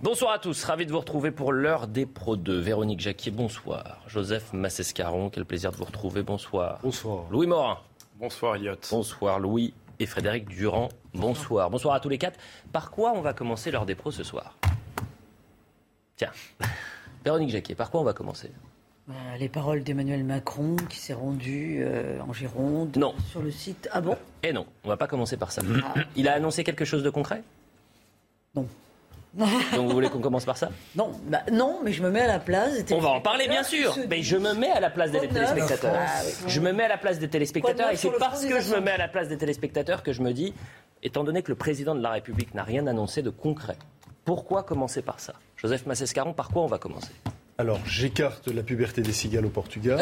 Bonsoir à tous, ravi de vous retrouver pour l'heure des Pro 2. Véronique Jacquier, bonsoir. Joseph Massescaron, quel plaisir de vous retrouver, bonsoir. Bonsoir. Louis Morin. Bonsoir, Yot. Bonsoir Louis et Frédéric Durand, bonsoir. Bonsoir à tous les quatre. Par quoi on va commencer l'heure des pros ce soir? Tiens, Véronique Jacquier, par quoi on va commencer? Bah, les paroles d'Emmanuel Macron qui s'est rendu euh, en Gironde Non. sur le site. Ah bon? Eh non, on va pas commencer par ça. Ah. Il a annoncé quelque chose de concret? Non. Donc vous voulez qu'on commence par ça? Non, bah, non, mais je me mets à la place. des On va en parler bien sûr, mais je me mets à la place des téléspectateurs. Ah oui. Je me mets à la place des téléspectateurs et c'est parce que je me mets à la place des téléspectateurs que je me dis, étant donné que le président de la République n'a rien annoncé de concret, pourquoi commencer par ça? Joseph Massescaron, par quoi on va commencer? Alors, j'écarte la puberté des cigales au Portugal.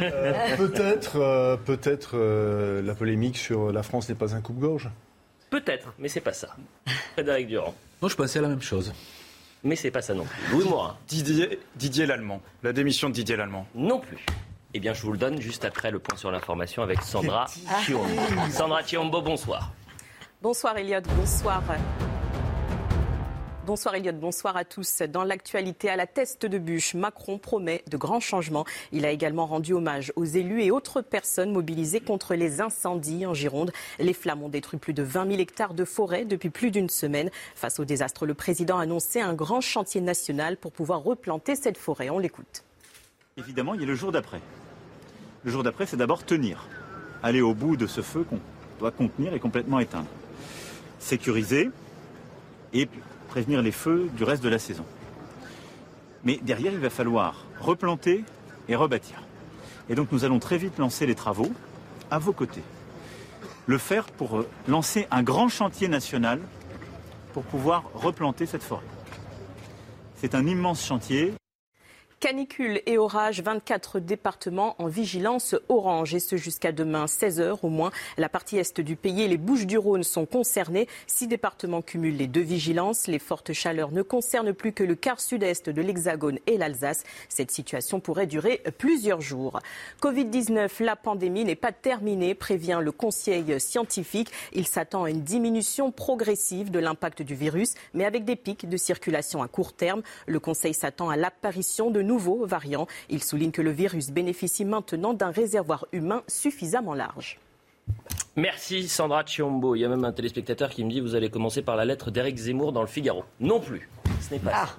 Euh, peut-être euh, peut-être euh, la polémique sur la France n'est pas un coupe-gorge. Peut-être, mais c'est pas ça. Frédéric Durand, Moi, je pensais à la même chose. mais c'est pas ça non plus. Louis Morin, Didier, Didier Lallemand. La démission de Didier Lallemand. non plus. Eh bien, je vous le donne juste après le point sur l'information avec Sandra Chiombo. Sandra Chiombo, bonsoir. Bonsoir Elliot, bonsoir. Bonsoir Elliot, bonsoir à tous. Dans l'actualité, à la teste de bûche, Macron promet de grands changements. Il a également rendu hommage aux élus et autres personnes mobilisées contre les incendies en Gironde. Les flammes ont détruit plus de 20 000 hectares de forêt depuis plus d'une semaine. Face au désastre, le président a annoncé un grand chantier national pour pouvoir replanter cette forêt. On l'écoute. Évidemment, il y a le jour d'après. Le jour d'après, c'est d'abord tenir. Aller au bout de ce feu qu'on doit contenir et complètement éteindre. Sécuriser et prévenir les feux du reste de la saison. Mais derrière, il va falloir replanter et rebâtir. Et donc nous allons très vite lancer les travaux à vos côtés. Le faire pour euh, lancer un grand chantier national pour pouvoir replanter cette forêt. C'est un immense chantier. Canicule et orage, 24 départements en vigilance orange. Et ce jusqu'à demain, 16h au moins. La partie est du pays et les Bouches du Rhône sont concernées. Six départements cumulent les deux vigilances. Les fortes chaleurs ne concernent plus que le quart sud-est de l'Hexagone et l'Alsace. Cette situation pourrait durer plusieurs jours. Covid-19, la pandémie n'est pas terminée, prévient le Conseil scientifique. Il s'attend à une diminution progressive de l'impact du virus, mais avec des pics de circulation à court terme. Le Conseil s'attend à l'apparition de nouveaux variants. Il souligne que le virus bénéficie maintenant d'un réservoir humain suffisamment large. Merci Sandra Chiombo. Il y a même un téléspectateur qui me dit vous allez commencer par la lettre d'Éric Zemmour dans le Figaro. Non plus. Ce n'est pas ça.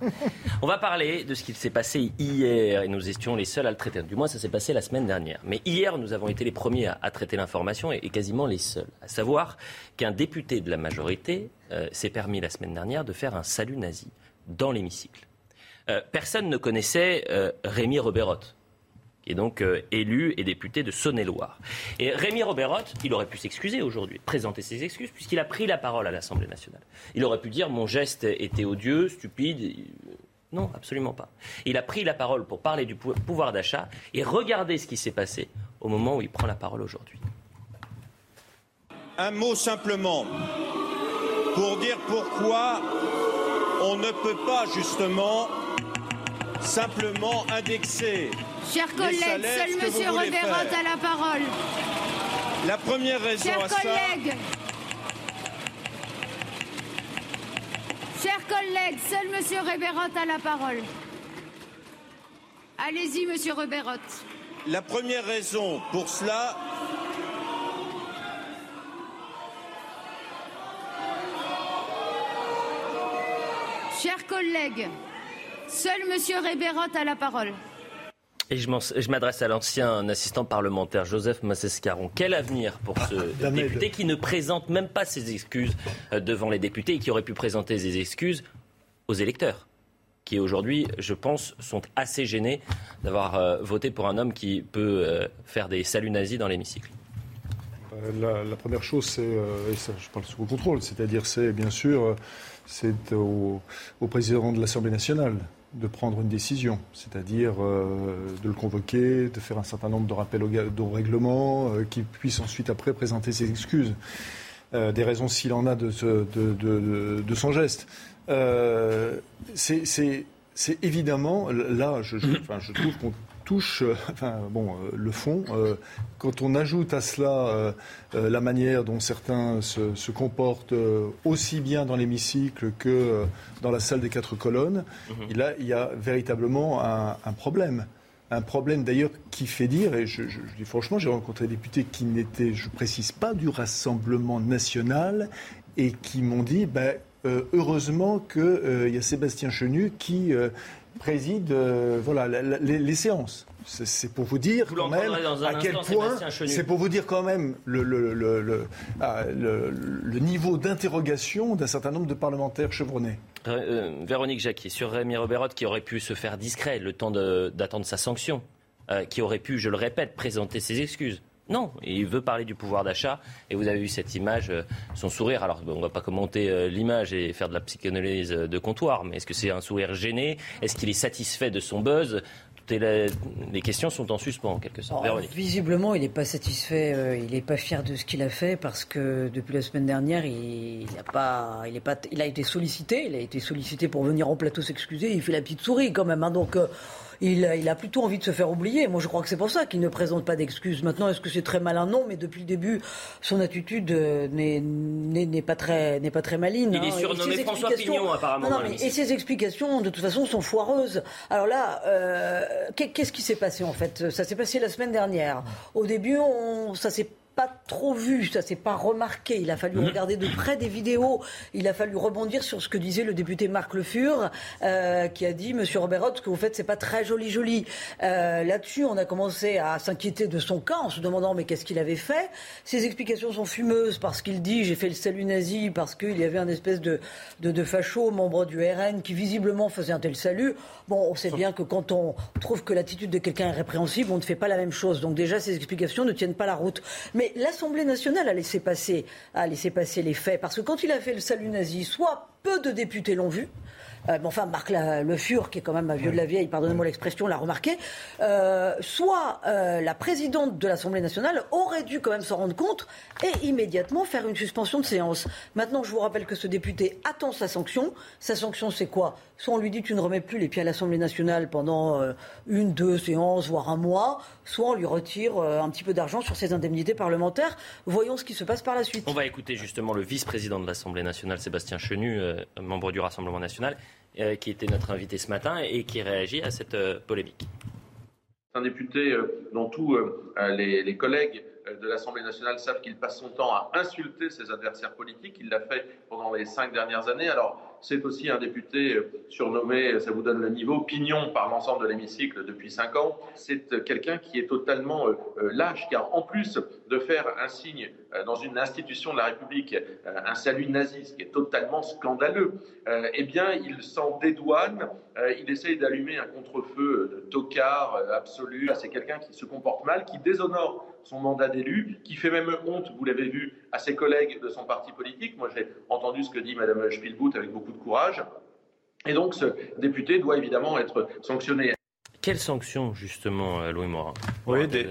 On va parler de ce qui s'est passé hier et nous étions les seuls à le traiter. Du moins, ça s'est passé la semaine dernière. Mais hier, nous avons été les premiers à, à traiter l'information et, et quasiment les seuls. À savoir qu'un député de la majorité euh, s'est permis la semaine dernière de faire un salut nazi dans l'hémicycle. Euh, personne ne connaissait euh, Rémi Roberotte qui est donc euh, élu et député de Saône-et-Loire. Et Rémi Roberotte, il aurait pu s'excuser aujourd'hui, présenter ses excuses, puisqu'il a pris la parole à l'Assemblée nationale. Il aurait pu dire mon geste était odieux, stupide. Non, absolument pas. Il a pris la parole pour parler du pou- pouvoir d'achat et regardez ce qui s'est passé au moment où il prend la parole aujourd'hui. Un mot simplement pour dire pourquoi on ne peut pas justement simplement indexer. Chers collègues, seul Reberotte faire. a la parole. La première raison Chers à ça, collègues, chers collègues, seul Monsieur Reberotte a la parole. Allez-y, Monsieur Reberotte. la première raison pour cela, Chers collègues, seul Monsieur Reberotte a la parole. Et je m'adresse à l'ancien assistant parlementaire Joseph Massescaron. Quel avenir pour ce Damned. député qui ne présente même pas ses excuses euh, devant les députés et qui aurait pu présenter ses excuses aux électeurs qui aujourd'hui, je pense, sont assez gênés d'avoir euh, voté pour un homme qui peut euh, faire des saluts nazis dans l'hémicycle. La, la première chose, c'est, euh, et ça, je parle sous contrôle, c'est-à-dire c'est bien sûr, euh, c'est au, au président de l'Assemblée nationale de prendre une décision, c'est-à-dire euh, de le convoquer, de faire un certain nombre de rappels au, au règlement, euh, qu'il puisse ensuite après présenter ses excuses, euh, des raisons s'il en a de, de, son geste. Euh, c'est- évidemment, là, je trouve qu'on touche euh, enfin, bon, euh, le fond. Euh, quand on ajoute à cela la manière dont certains se, se comportent aussi bien dans l'hémicycle que dans la salle des quatre colonnes, et là, il y a véritablement un, un problème. Un problème d'ailleurs qui fait dire, et je, je- je dis franchement, j'ai rencontré des députés qui n'étaient, je précise pas, du Rassemblement national et qui m'ont dit, ben, euh, heureusement qu'il y a Sébastien Chenu qui euh, préside euh, voilà, la- la- les, les séances. C'est- pour vous dire Vous quand même à quel instant, point. C'est pour vous dire quand même le, le- le- le- le- le niveau d'interrogation d'un certain nombre de parlementaires chevronnés. Euh, euh, Véronique Jacquier, sur Rémi Robert qui aurait pu se faire discret le temps d'attendre sa sanction, euh, qui aurait pu, je le répète, présenter ses excuses. Non, il veut parler du pouvoir d'achat et vous avez vu cette image, euh, son sourire. Alors on ne va pas commenter euh, l'image et faire de la psychanalyse euh, de comptoir, mais est-ce que c'est un sourire gêné? Est-ce qu'il est satisfait de son buzz? Toutes les, les questions sont en suspens en quelque sorte. Oh, visiblement, il n'est pas satisfait, euh, il n'est pas fier de ce qu'il a fait parce que depuis la semaine dernière, il, il a pas, il est pas, il a été sollicité, il a été sollicité pour venir en plateau s'excuser. Il fait la petite souris quand même, hein, donc. euh, il, a- il a plutôt envie de se faire oublier. Moi, je crois que c'est pour ça qu'il ne présente pas d'excuses. Maintenant, est-ce que c'est très malin Non, mais depuis le début, son attitude euh, n'est- pas très, n'est pas très maligne. Il est hein. Et surnommé François explications- Pignon, apparemment, Non, non, mais- et ses explications, de toute façon, sont foireuses. Alors là, euh, qu'est- qu'est-ce qui s'est passé en fait? Ça s'est passé la semaine dernière. Au début, on, ça s'est pas trop vu, ça s'est pas remarqué. Il a fallu Mhm. regarder de près des vidéos. Il a fallu rebondir sur ce que disait le député Marc Le Fur, euh, qui a dit, Monsieur Robert Roth, ce que vous faites, c'est pas très joli, joli. Euh, Là-dessus, on a commencé à s'inquiéter de son cas en se demandant mais qu'est-ce qu'il avait fait? Ses explications sont fumeuses parce qu'il dit j'ai fait le salut nazi parce qu'il y avait un espèce de, de, de facho, membre du RN, qui visiblement faisait un tel salut. Bon, on sait bien que quand on trouve que l'attitude de quelqu'un est répréhensible, on ne fait pas la même chose. Donc déjà, ces explications ne tiennent pas la route. Mais l'Assemblée nationale a laissé passer, a laissé passer les faits parce que quand il a fait le salut nazi, soit peu de députés l'ont vu. Euh, mais enfin, Marc la- Le Fur, qui est quand même un vieux de la vieille, pardonnez-moi l'expression, l'a remarqué. Euh, soit euh, la présidente de l'Assemblée nationale aurait dû quand même s'en rendre compte et immédiatement faire une suspension de séance. Maintenant, je vous rappelle que ce député attend sa sanction. Sa sanction, c'est quoi? Soit on lui dit tu ne remets plus les pieds à l'Assemblée nationale pendant euh, une, deux séances, voire un mois, soit on lui retire euh, un petit peu d'argent sur ses indemnités parlementaires. Voyons ce qui se passe par la suite. On va écouter justement le vice-président de l'Assemblée nationale, Sébastien Chenu, euh, membre du Rassemblement national, qui était notre invité ce matin et qui réagit à cette euh, polémique. Un député euh, dont tous euh, les, collègues euh, de l'Assemblée nationale savent qu'il passe son temps à insulter ses adversaires politiques. Il l'a fait pendant les cinq dernières années. Alors, c'est aussi un député euh, surnommé, ça vous donne le niveau, pignon par l'ensemble de l'hémicycle depuis cinq ans. C'est euh, quelqu'un qui est totalement euh, euh, lâche, car en plus de faire un signe euh, dans une institution de la République, euh, un salut nazi, ce qui est totalement scandaleux, euh, eh bien, il s'en dédouane. Euh, il essaye d'allumer un contre-feu de tocard euh, absolu. C'est quelqu'un qui se comporte mal, qui déshonore son mandat d'élu, qui fait même honte, vous l'avez vu, à ses collègues de son parti politique. Moi, j'ai entendu ce que dit Mme Spielbout avec beaucoup de courage. Et donc, ce député doit évidemment être sanctionné. Quelle sanction, justement, euh, Louis Morin Oui, des-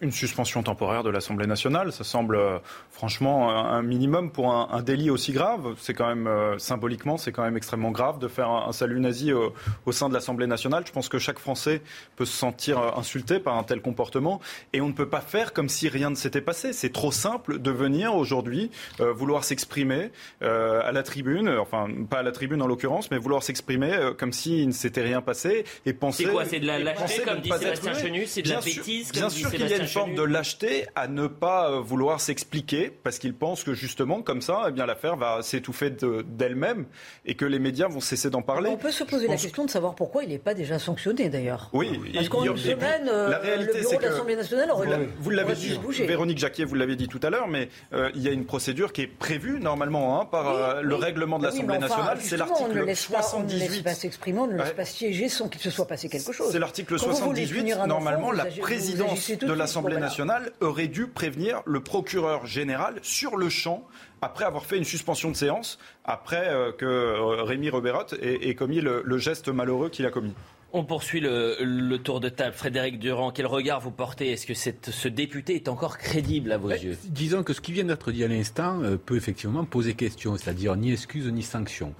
une suspension temporaire de l'Assemblée nationale. Ça semble euh, franchement un minimum pour un, un délit aussi grave. C'est quand même euh, symboliquement, c'est quand même extrêmement grave de faire un, un salut nazi au, au sein de l'Assemblée nationale. Je pense que chaque Français peut se sentir insulté par un tel comportement et on ne peut pas faire comme si rien ne s'était passé. C'est trop simple de venir aujourd'hui euh, vouloir s'exprimer euh, à la tribune, enfin pas à la tribune en l'occurrence, mais vouloir s'exprimer euh, comme s'il ne s'était rien passé et penser. Quoi C'est de la et lâcheté, penser comme dit pas Sébastien. Chenu C'est de la Bien sûr- bêtise, Bien sûr qu'il y a une forme de lâcheté à ne pas euh, vouloir s'expliquer parce qu'il pense que justement comme ça, eh bien l'affaire va s'étouffer de- d'elle-même et que les médias vont cesser d'en parler. On peut se poser la question de savoir pourquoi il n'est pas déjà sanctionné d'ailleurs. Oui, Parce qu'en une semaine, euh, la réalité, le bureau c'est de l'Assemblée nationale aurait vous l'avez- dit, se bouger. Véronique Jacquier, vous l'avez dit tout à l'heure, mais euh, il y a une procédure qui est prévue normalement hein, par le règlement de l'Assemblée nationale, c'est l'article laisse pas- On ne laisse 78. pas s'exprimer, on ne laisse pas siéger sans qu'il se soit passé quelque chose. Chose. C'est l'article Quand vous voulez 78. punir un Normalement, enfant, la présidence de l'Assemblée nationale aurait dû prévenir le procureur général sur le champ après avoir fait une suspension de séance, après euh, que euh, Rémi Reberotte ait, ait commis le, le geste malheureux qu'il a commis. On poursuit le, le tour de table. Frédéric Durand, quel regard vous portez? Est-ce que cette- ce député est encore crédible à vos yeux? Disons que ce qui vient d'être dit à l'instant euh, peut effectivement poser question, c'est-à-dire ni excuse ni sanction.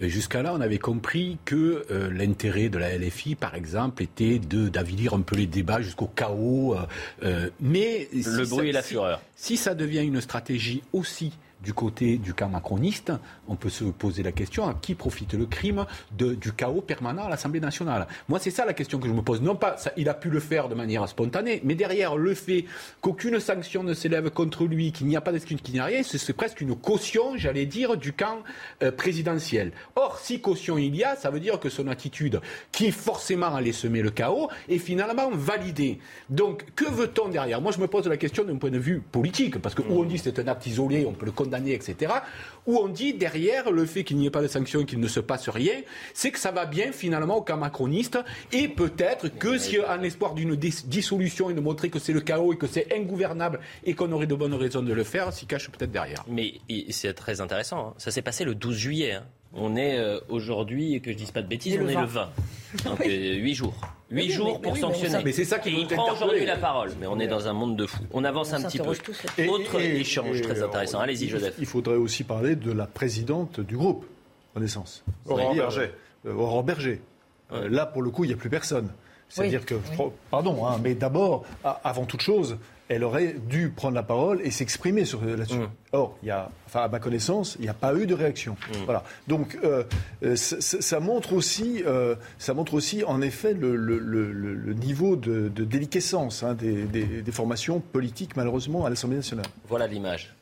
Jusqu'à là, on avait compris que euh, l'intérêt de la LFI, par exemple, était d'avilir un peu les débats jusqu'au chaos. euh, euh, mais Le si bruit ça- et la si- fureur. Si ça devient une stratégie aussi du côté du camp macroniste, on peut se poser la question à qui profite le crime du chaos permanent à l'Assemblée nationale? Moi, c'est ça la question que je me pose. Non pas, il a pu le faire de manière spontanée, mais derrière le fait qu'aucune sanction ne s'élève contre lui, qu'il n'y a pas d'excuse, qu'il n'y a rien, c'est c'est presque une caution, j'allais dire, du camp euh, présidentiel. Or, si caution il y a, ça veut dire que son attitude, qui forcément allait semer le chaos, est finalement validée. Donc, que veut-on derrière? Moi, je me pose la question d'un point de vue politique, parce que où on dit c'est un acte isolé, on peut le condamner, etc. Où on dit derrière le fait qu'il n'y ait pas de sanction, qu'il ne se passe rien, c'est que ça va bien finalement au camp macroniste, et peut-être que si en espoir d'une dis- dissolution et de montrer que c'est le chaos et que c'est ingouvernable et qu'on aurait de bonnes raisons de le faire, s'y cache peut-être derrière. Mais c'est très intéressant. hein. Ça s'est passé le 12 juillet. hein. On est euh, aujourd'hui, que je dise pas de bêtises, on est 20. le 20. Donc 8 jours. 8 Oui, mais- jours mais pour mais sanctionner. Mais c'est ça qui il prend aujourd'hui la parole. Mais on est dans un monde de fous. On avance On un petit peu. Autre Et- échange et- très intéressant. Allez-y, il- Joseph. Il faudrait aussi parler de la présidente du groupe Renaissance. Aurore C'est-à-dire, Berger. euh, Aurore Berger. Euh, là, pour le coup, il n'y a plus personne. C'est-à-dire Oui, que, oui. pardon, hein, mais d'abord, avant toute chose, elle aurait dû prendre la parole et s'exprimer sur là-dessus. Mm. Or, il y a, enfin, à ma connaissance, il n'y a pas eu de réaction. Mm. Voilà. Donc, euh, euh, ça, montre aussi, euh, ça montre aussi, en effet, le, le- le- le- le niveau de, de déliquescence hein, des, des- des formations politiques, malheureusement, à l'Assemblée nationale. Voilà l'image euh,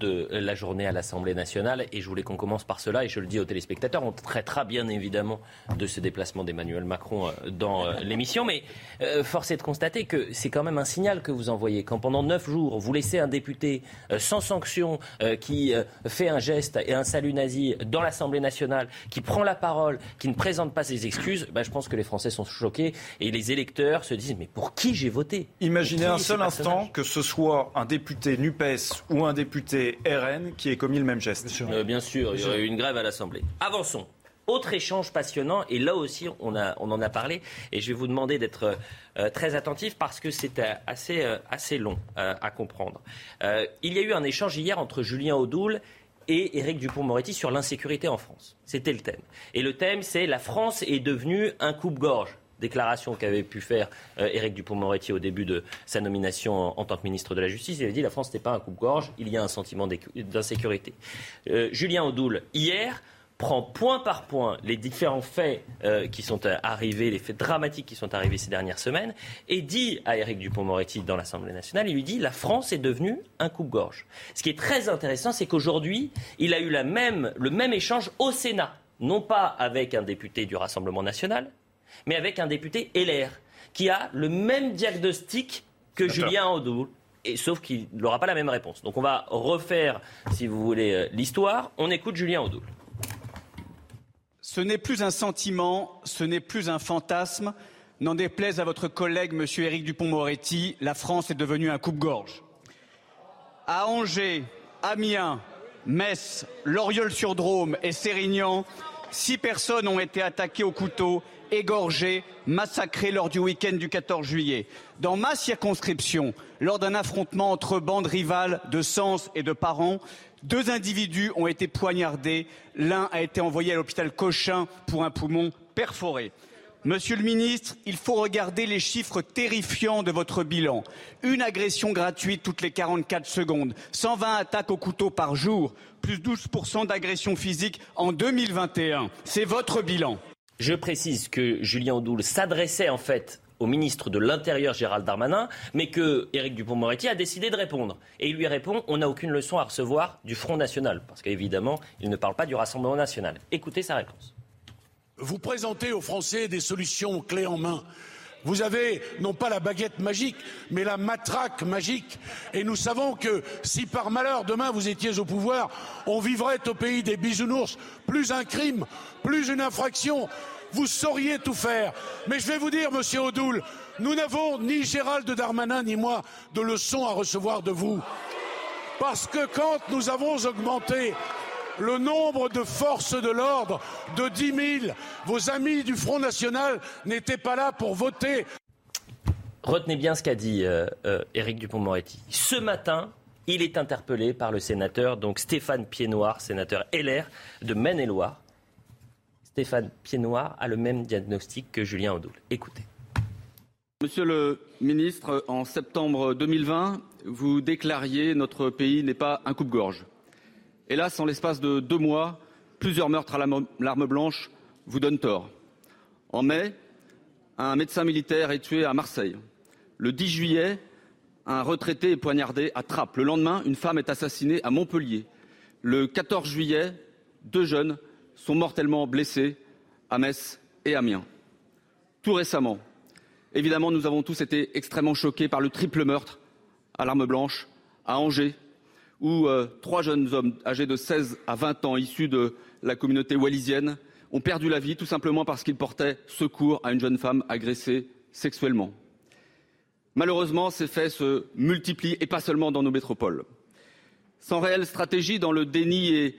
de la journée à l'Assemblée nationale. Et je voulais qu'on commence par cela. Et je le dis aux téléspectateurs, on traitera bien évidemment de ce déplacement d'Emmanuel Macron euh, dans euh, l'émission. Mais euh, force est de constater que c'est quand même un signal que vous envoyez. Quand pendant neuf jours, vous laissez un député euh, sans sanction euh, qui euh, fait un geste et un salut nazi dans l'Assemblée nationale, qui prend la parole, qui ne présente pas ses excuses, ben, je pense que les Français sont choqués. Et les électeurs se disent, mais pour qui j'ai voté? Imaginez un seul instant que ce soit un député NUPES ou un député RN qui ait commis le même geste. Euh, bien sûr, il y aurait eu une grève à l'Assemblée. Avançons. Autre échange passionnant, et là aussi on, en a parlé, et je vais vous demander d'être euh, très attentif parce que c'est euh, assez, assez long à comprendre. Il y a eu un échange hier entre Julien Audoul et Éric Dupont-Moretti sur l'insécurité en France. C'était le thème. Et le thème, c'est la France est devenue un coupe-gorge. Déclaration qu'avait pu faire euh, Éric Dupont-Moretti au début de sa nomination en, tant que ministre de la Justice. Il avait dit la France n'est pas un coupe-gorge, il y a un sentiment d'insécurité. Euh, Julien Audoul, hier, prend point par point les différents faits euh, qui sont arrivés, les faits dramatiques qui sont arrivés ces dernières semaines, et dit à Éric Dupont-Moretti dans l'Assemblée nationale, il lui dit la France est devenue un coupe-gorge. Ce qui est très intéressant, c'est qu'aujourd'hui, il a eu le même échange au Sénat, non pas avec un député du Rassemblement national, mais avec un député LR, qui a le même diagnostic que. Julien Audoul. Et, sauf qu'il n'aura pas la même réponse. Donc on va refaire, si vous voulez, euh, l'histoire. On écoute Julien Audoul. Ce n'est plus un sentiment, ce n'est plus un fantasme. N'en déplaise à votre collègue, Monsieur Éric Dupont-Moretti, la France est devenue un coupe-gorge. À Angers, Amiens, Metz, Loriol-sur-Drôme et Sérignan, six personnes ont été attaquées au couteau, égorgées, massacrées lors du week-end du 14 juillet. Dans ma circonscription, lors d'un affrontement entre bandes rivales de Sens et de Parents, deux individus ont été poignardés. L'un a été envoyé à l'hôpital Cochin pour un poumon perforé. Monsieur le ministre, il faut regarder les chiffres terrifiants de votre bilan. Une agression gratuite toutes les 44 secondes, 120 attaques au couteau par jour, plus 12% d'agressions physiques en 2021. C'est votre bilan. Je précise que Julien Audoul s'adressait en fait au ministre de l'Intérieur Gérald Darmanin, mais que Éric Dupond-Moretti a décidé de répondre. Et il lui répond on n'a aucune leçon à recevoir du Front National, parce qu'évidemment, il ne parle pas du Rassemblement National. Écoutez sa réponse. Vous présentez aux Français des solutions clés en main. Vous avez non pas la baguette magique, mais la matraque magique. Et nous savons que si par malheur demain vous étiez au pouvoir, on vivrait au pays des bisounours. Plus un crime, plus une infraction, vous sauriez tout faire. Mais je vais vous dire, monsieur Odoul, nous n'avons ni Gérald Darmanin ni moi de leçons à recevoir de vous. Parce que quand nous avons augmenté le nombre de forces de l'ordre de 10 000, vos amis du Front National n'étaient pas là pour voter. Retenez bien ce qu'a dit euh, euh, Éric Dupont-Moretti. Ce matin, il est interpellé par le sénateur donc Stéphane Piednoir, sénateur LR de Maine-et-Loire. Stéphane Piednoir a le même diagnostic que Julien Audoul. Écoutez. Monsieur le ministre, en septembre 2020, vous déclariez notre pays n'est pas un coupe-gorge. Hélas, en l'espace de deux mois, plusieurs meurtres à l'arme blanche vous donnent tort. En mai, un médecin militaire est tué à Marseille. Le 10 juillet, un retraité est poignardé à Trappes. Le lendemain, une femme est assassinée à Montpellier. Le 14 juillet, deux jeunes sont mortellement blessés à Metz et Amiens. Tout récemment, évidemment, nous avons tous été extrêmement choqués par le triple meurtre à l'arme blanche à Angers, où euh, trois jeunes hommes âgés de 16 à 20 ans, issus de la communauté wallisienne, ont perdu la vie tout simplement parce qu'ils portaient secours à une jeune femme agressée sexuellement. Malheureusement, ces faits se multiplient et pas seulement dans nos métropoles. Sans réelle stratégie dans le déni et,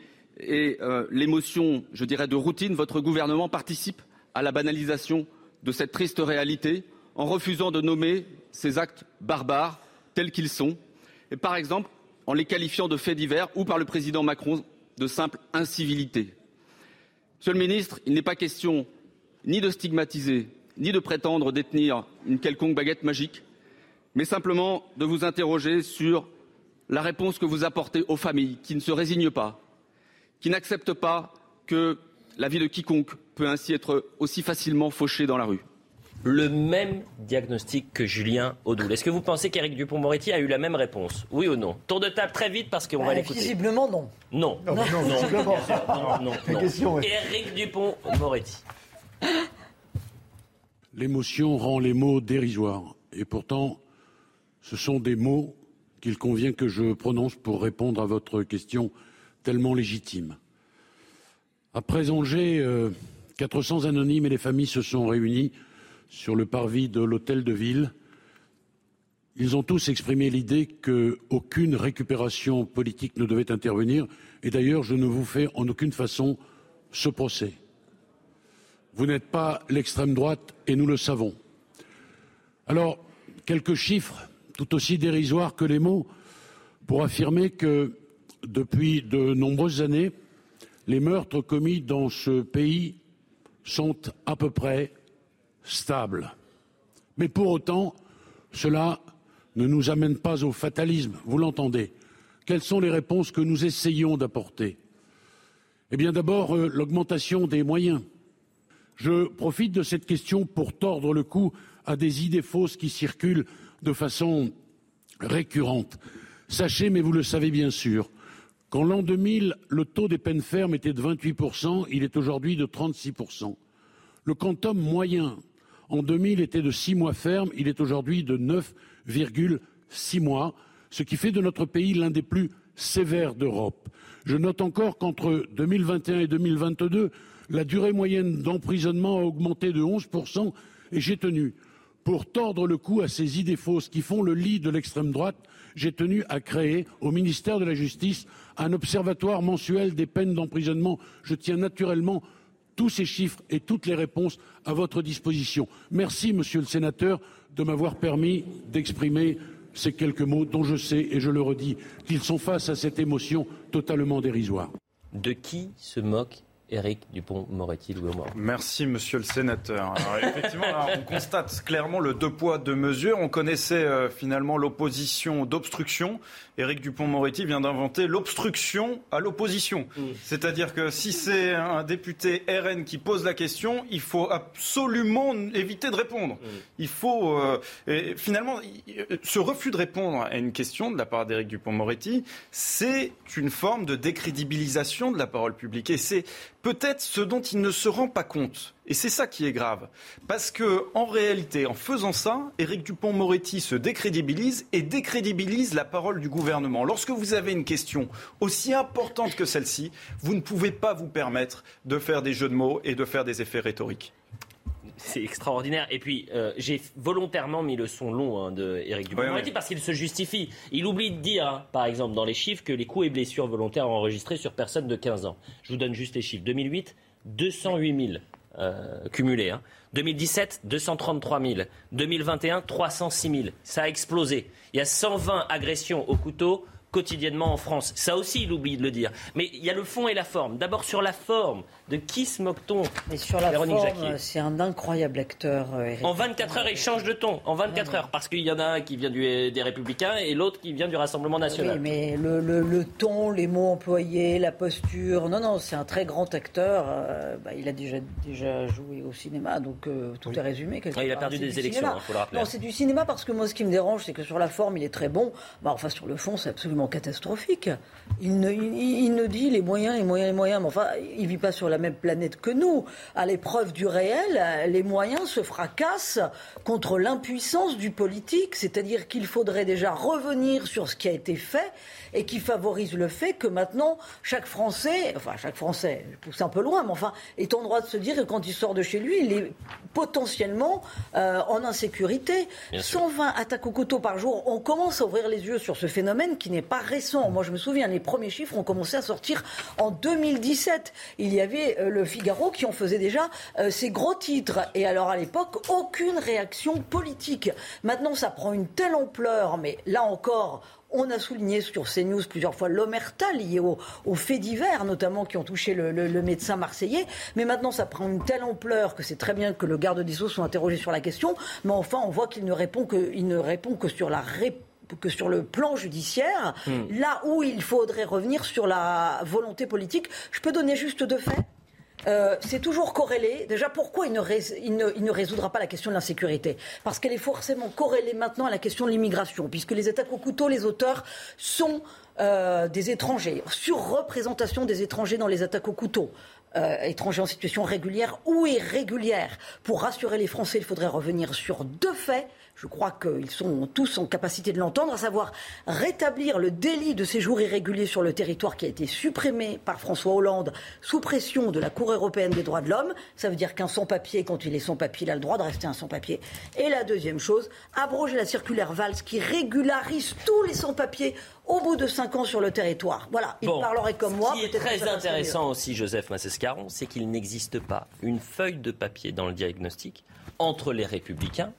euh, l'émotion, je dirais, de routine, votre gouvernement participe à la banalisation de cette triste réalité en refusant de nommer ces actes barbares tels qu'ils sont, et par exemple en les qualifiant de faits divers ou par le président Macron de simple incivilité. Monsieur le ministre, il n'est pas question ni de stigmatiser, ni de prétendre détenir une quelconque baguette magique, mais simplement de vous interroger sur la réponse que vous apportez aux familles qui ne se résignent pas, qui n'acceptent pas que la vie de quiconque peut ainsi être aussi facilement fauchée dans la rue le même diagnostic que Julien Audoul. Est-ce que vous pensez qu'Éric Dupont-Moretti a eu la même réponse? Oui ou non? Tour de table très vite parce qu'on va bah, l'écouter. Visiblement non. Non. Non, non, non. non, non, Éric Dupont-Moretti. L'émotion rend les mots dérisoires. Et pourtant, ce sont des mots qu'il convient que je prononce pour répondre à votre question tellement légitime. Après Angers, 400 euh, anonymes et les familles se sont réunis sur le parvis de l'hôtel de ville. Ils ont tous exprimé l'idée qu'aucune récupération politique ne devait intervenir. Et d'ailleurs, je ne vous fais en aucune façon ce procès. Vous n'êtes pas l'extrême droite et nous le savons. Alors, quelques chiffres tout aussi dérisoires que les mots pour affirmer que depuis de nombreuses années, les meurtres commis dans ce pays sont à peu près stable. Mais pour autant, cela ne nous amène pas au fatalisme, vous l'entendez. Quelles sont les réponses que nous essayons d'apporter? Eh bien d'abord, euh, l'augmentation des moyens. Je profite de cette question pour tordre le cou à des idées fausses qui circulent de façon récurrente. Sachez, mais vous le savez bien sûr, qu'en l'an 2000, le taux des peines fermes était de 28%, il est aujourd'hui de 36%. Le quantum moyen en 2000 était de six mois ferme, il est aujourd'hui de 9,6 mois, ce qui fait de notre pays l'un des plus sévères d'Europe. Je note encore qu'entre 2021 et 2022, la durée moyenne d'emprisonnement a augmenté de 11% et j'ai tenu, pour tordre le cou à ces idées fausses qui font le lit de l'extrême droite, j'ai tenu à créer au ministère de la Justice un observatoire mensuel des peines d'emprisonnement. Je tiens naturellement tous ces chiffres et toutes les réponses à votre disposition. Merci, monsieur le sénateur, de m'avoir permis d'exprimer ces quelques mots dont je sais, et je le redis, qu'ils sont face à cette émotion totalement dérisoire. De qui se moque Éric Dupont-Moretti, Merci, monsieur le sénateur. effectivement, on constate clairement le deux poids, deux mesures. On connaissait euh, finalement l'opposition d'obstruction. Éric Dupont-Moretti vient d'inventer l'obstruction à l'opposition. Mm. C'est-à-dire que si c'est un député RN qui pose la question, il faut absolument éviter de répondre. Mm. Il faut euh, finalement ce refus de répondre à une question de la part d'Éric Dupont-Moretti, c'est une forme de décrédibilisation de la parole publique. Et c'est peut-être ce dont il ne se rend pas compte. Et c'est ça qui est grave. Parce que, en réalité, en faisant ça, Éric Dupont-Moretti se décrédibilise et décrédibilise la parole du gouvernement. Lorsque vous avez une question aussi importante que celle-ci, vous ne pouvez pas vous permettre de faire des jeux de mots et de faire des effets rhétoriques. C'est extraordinaire. Et puis, euh, j'ai volontairement mis le son long hein, de Éric Dupond-Moretti parce qu'il se justifie. Il oublie de dire, hein, par exemple, dans les chiffres, que les coups et blessures volontaires enregistrés sur personnes de 15 ans. Je vous donne juste les chiffres. 2008, 208 000 euh, cumulés. Hein. 2017, 233 000. 2021, 306 000. Ça a explosé. Il y a 120 agressions au couteau quotidiennement en France. Ça aussi, il oublie de le dire. Mais il y a le fond et la forme. D'abord sur la forme. De qui se moque-t-on Mais sur la Véronique forme, Jacquier. c'est un incroyable acteur, euh, Éric. En 24 heures, il change de ton. En 24 heures. Parce qu'il y en a un qui vient du- des Républicains et l'autre qui vient du Rassemblement national. Oui, mais le, le- le ton, les mots employés, la posture, non, non, c'est un très grand acteur. euh, bah, il a déjà, déjà joué au cinéma, donc euh, tout est résumé. quelque Ah, il a perdu C'est des du élections, cinéma. hein, faut le rappeler. Non, c'est du cinéma parce que moi, ce qui me dérange, c'est que sur la forme, il est très bon. Bah, enfin, sur le fond, c'est absolument catastrophique. Il, ne, il, il ne dit les moyens, les moyens, les moyens, mais enfin, il vit pas sur la même planète que nous. À l'épreuve du réel, les moyens se fracassent contre l'impuissance du politique, c'est-à-dire qu'il faudrait déjà revenir sur ce qui a été fait et qui favorise le fait que maintenant, chaque Français, enfin, chaque Français, je pousse un peu loin, mais enfin, est en droit de se dire que quand il sort de chez lui, il est potentiellement euh, en insécurité. Bien sûr. 120 attaques au couteau par jour, on commence à ouvrir les yeux sur ce phénomène qui n'est pas récent. Moi, je me souviens, les premiers chiffres ont commencé à sortir en 2017. Il y avait euh, le Figaro qui en faisait déjà euh, ses gros titres. Et alors, à l'époque, aucune réaction politique. Maintenant, ça prend une telle ampleur, mais là encore, on a souligné sur CNews plusieurs fois l'omerta liée aux, aux faits divers, notamment qui ont touché le, le- le médecin marseillais. Mais maintenant, ça prend une telle ampleur que c'est très bien que le garde des Sceaux soit interrogé sur la question. Mais enfin, on voit qu'il ne répond que, il ne répond que sur la ré- que sur le plan judiciaire, Hmm. là où il faudrait revenir sur la volonté politique. Je peux donner juste deux faits? Euh, c'est toujours corrélé. Déjà, pourquoi il ne, résoudra pas la question de l'insécurité? Parce qu'elle est forcément corrélée maintenant à la question de l'immigration, puisque les attaques au couteau, les auteurs sont euh, des étrangers. Surreprésentation des étrangers dans les attaques au couteau. Euh, étrangers en situation régulière ou irrégulière. Pour rassurer les Français, il faudrait revenir sur deux faits. Je crois qu'ils sont tous en capacité de l'entendre, à savoir rétablir le délit de séjour irrégulier sur le territoire qui a été supprimé par François Hollande sous pression de la Cour européenne des droits de l'homme. Ça veut dire qu'un sans-papier, quand il est sans-papier, il a le droit de rester un sans-papier. Et la deuxième chose, abroger la circulaire Valls qui régularise tous les sans-papiers au bout de cinq ans sur le territoire. Voilà, il Bon. parlerait comme moi. Ce qui est très intéressant aussi, Joseph Massescaron, c'est qu'il n'existe pas une feuille de papier dans le diagnostic entre les Républicains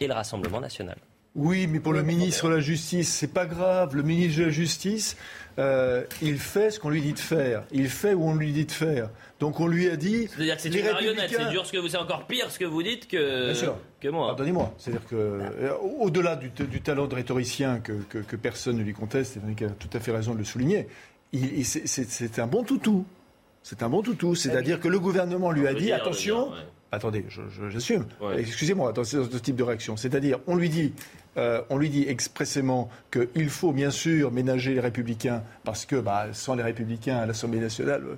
et le Rassemblement national. Oui, mais pour le ministre de la Justice, c'est pas grave. Le ministre de la Justice, euh, il fait ce qu'on lui dit de faire. Il fait où on lui dit de faire. Donc on lui a dit. C'est-à-dire que c'est une marionnette, c'est dur ce que vous, c'est encore pire ce que vous dites que, Bien sûr. que moi. Pardonnez-moi. C'est-à-dire que, euh, au-delà du, du talent de rhétoricien que, que- que personne ne lui conteste, et a tout à fait raison de le souligner, il- il- c'est- c'est c'est un bon toutou. C'est un bon toutou. C'est-à-dire que le gouvernement lui a dit attention. dire, ouais. Attendez, j'assume. Ouais. Excusez-moi, attention ce type de réaction. C'est-à-dire, on lui dit, euh, on lui dit expressément qu'il faut bien sûr ménager les républicains parce que bah, sans les républicains à l'Assemblée nationale, euh,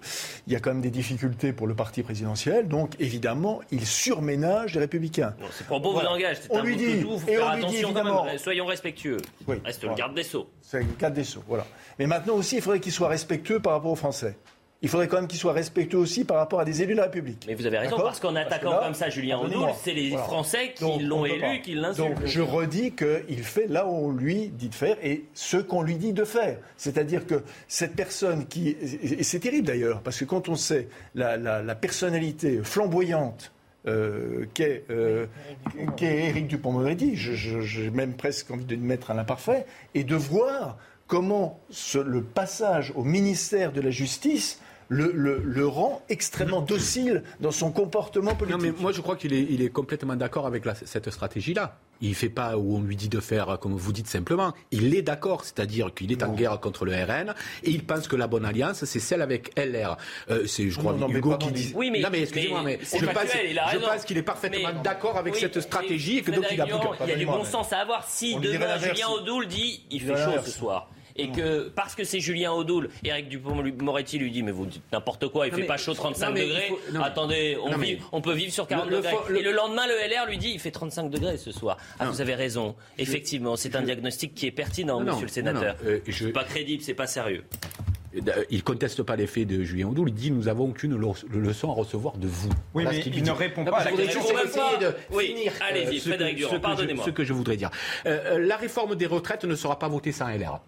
il y a quand même des difficultés pour le parti présidentiel. Donc évidemment, il surménage les républicains. Ces propos Voilà. vous. C'est On un lui dit, de tout, faut et faire on lui dit quand même. Soyons respectueux. Oui, Reste le garde des Sceaux. C'est le cadre des Sceaux, voilà. Mais maintenant aussi, il faudrait qu'il soit respectueux par rapport aux Français. Il faudrait quand même qu'il soit respectueux aussi par rapport à des élus de la République. Mais vous avez raison, parce qu'en attaquant là, comme ça Julien. Audoul, c'est les Voilà. Français qui l'ont élu, qui l'insultent. Donc je redis qu'il fait là où on lui dit de faire et ce qu'on lui dit de faire. C'est-à-dire que cette personne qui... Et c'est terrible d'ailleurs, parce que quand on sait la, la- la personnalité flamboyante euh, qu'est euh, qu'est Éric je- j'ai même presque envie de lui mettre un imparfait, et de voir comment ce- le passage au ministère de la Justice le, le- le rend extrêmement docile dans son comportement politique. Non, mais moi je crois qu'il est, il est complètement d'accord avec la- cette stratégie-là. Il ne fait pas où on lui dit de faire, comme vous dites simplement. Il est d'accord, c'est-à-dire qu'il est en guerre contre le RN et il pense que la bonne alliance, c'est celle avec LR. Euh, c'est, je crois, Non, non, mais Hugo pardon, qui mais- dit. Oui, mais- non, mais excusez-moi, mais mais, je, pense, je pense qu'il est parfaitement Mais- d'accord avec Oui, cette stratégie et que donc il a Il y a du bon sens à avoir si demain. Julien Audoul dit il fait chaud ce soir. Et que parce que c'est Julien Audoul, Eric Dupond-Moretti lui dit mais vous dites n'importe quoi, il Non, fait mais- pas chaud 35 non, mais il degrés. faut- non, mais- Attendez, on, non, mais- vit- on peut vivre sur 40 Le- le degrés. le- Et le lendemain, le LR lui dit il fait 35 degrés ce soir. Ah, Non. vous avez raison. Effectivement, c'est un diagnostic qui est pertinent, monsieur le sénateur. euh, je- C'est pas crédible, c'est pas sérieux. il conteste pas les faits de Julien Audoul, il dit nous avons qu'une leçon à recevoir de vous. Oui, Voilà mais il ne répond pas à la je voudrais question. de Oui, finir, allez-y, euh, Frédéric Durand, ce que je- pardonnez-moi. Ce que je voudrais dire. Euh, euh, la réforme des retraites ne sera pas votée sans LR.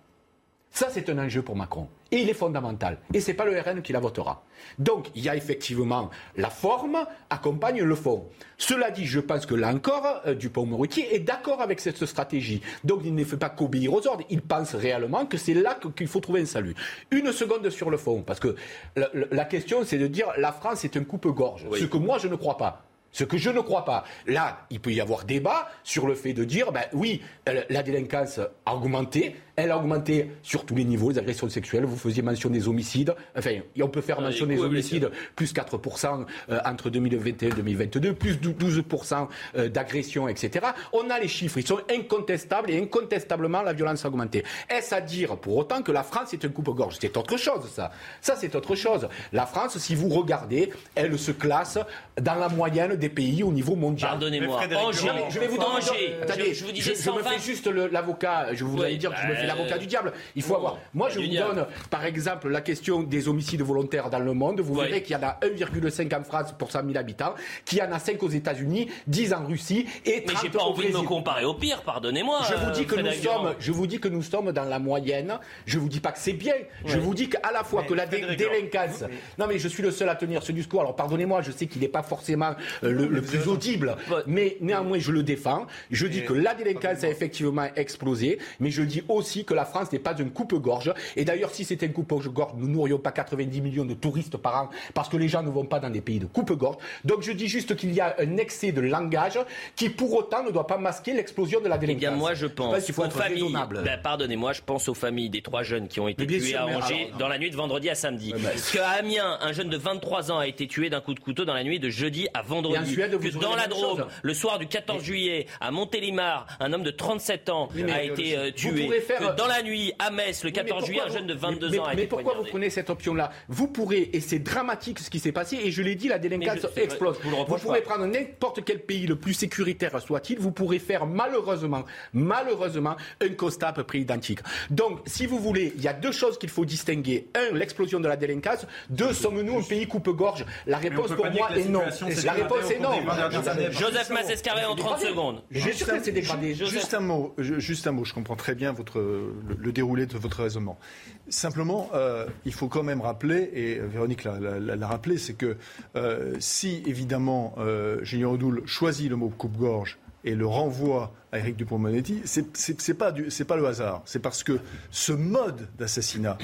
Ça, c'est un enjeu pour Macron. Et il est fondamental. Et ce n'est pas le RN qui la votera. Donc, il y a effectivement la forme accompagne le fond. Cela dit, je pense que là encore, euh, Dupont-Moretti est d'accord avec cette stratégie. Donc, il ne fait pas qu'obéir aux ordres. Il pense réellement que c'est là qu'il faut trouver un salut. Une seconde sur le fond. Parce que la, la- la question, c'est de dire la France est un coupe-gorge. Ce que moi, je ne crois pas. Ce que je ne crois pas. Là, il peut y avoir débat sur le fait de dire, ben oui, euh, la délinquance a augmenté, elle a augmenté sur tous les niveaux, les agressions sexuelles, vous faisiez mention des homicides, enfin, on peut faire mention des homicides, plus 4% euh, entre 2021 et 2022, plus dou- 12% euh, d'agressions, etc. On a les chiffres, ils sont incontestables et incontestablement la violence a augmenté. Est-ce à dire pour autant que la France est un coupe-gorge? C'est autre chose, ça. Ça, c'est autre chose. La France, si vous regardez, elle se classe dans la moyenne des pays au niveau mondial. Pardonnez-moi. Angers, je vais vous donner Attendez, je- je vous disais je, me 120. fais juste l'avocat. Je vous Oui, allez dire que je me fais l'avocat du diable. Il faut avoir. Moi, je vous donne, par exemple, la question des homicides volontaires dans le monde. Vous Oui. verrez qu'il y en a 1,5 en France pour 100 000 habitants, qu'il y en a 5 aux États-Unis, 10 en Russie et 30 Mais j'ai pas au envie de me comparer au pire, pardonnez-moi. Je vous euh, dis que nous sommes, je vous dis que nous sommes dans la moyenne. Je vous dis pas que c'est bien. Je vous dis qu'à la fois Mais que la délinquance. Non mais je suis le seul à tenir ce discours. Alors pardonnez-moi, je sais qu'il n'est pas forcément euh, le, le plus audible, mais néanmoins je le défends. Je dis que la délinquance a effectivement explosé, mais je dis aussi que la France n'est pas un coupe-gorge. Et d'ailleurs, si c'était un coupe-gorge, nous n'aurions pas 90 millions de touristes par an parce que les gens ne vont pas dans des pays de coupe-gorge. Donc je dis juste qu'il y a un excès de langage qui pour autant ne doit pas masquer l'explosion de la Eh délinquance. bien, moi, je pense qu'il faut aux être familles. raisonnable. Ben, pardonnez-moi, je pense aux familles des trois jeunes qui ont été tués sûr, à Angers alors- dans la nuit de vendredi à samedi. Ouais, bah, Qu'à Amiens, un jeune de 23 ans a été tué d'un coup de couteau dans la nuit de jeudi à vendredi. Suède, que dans la Drôme, chose. le soir du 14 juillet, à Montélimar, un homme de 37 ans Oui, a euh, été euh, tué. faire- Que dans la nuit, à Metz, le Oui, mais 14 juillet, un jeune de vous- 22 mais, ans a mais été pourquoi vous prenez cette option-là Vous pourrez, et c'est dramatique ce qui s'est passé, et je l'ai dit, la délinquance Mais je- explose. vous pourrez pas. prendre n'importe quel pays, le plus sécuritaire soit-il, vous pourrez faire malheureusement, malheureusement, un constat à peu près identique. Donc, si vous voulez, il y a deux choses qu'il faut distinguer. Un, l'explosion de la délinquance. Deux, sommes-nous un pays coupe-gorge La réponse pour moi est non. La réponse est non. Joseph Massescaré en 30 secondes. Bien sûr que c'est dégradé. Juste un mot, ju- juste un mot. Je comprends très bien votre, le, déroulé de votre raisonnement. Simplement, euh, il faut quand même rappeler, et Véronique l'a- rappelé, c'est que euh, si évidemment euh, Julien Odoul choisit le mot coupe-gorge et le renvoie à Éric Dupond-Moretti, c'est pas du- pas le hasard. C'est parce que ce mode d'assassinat,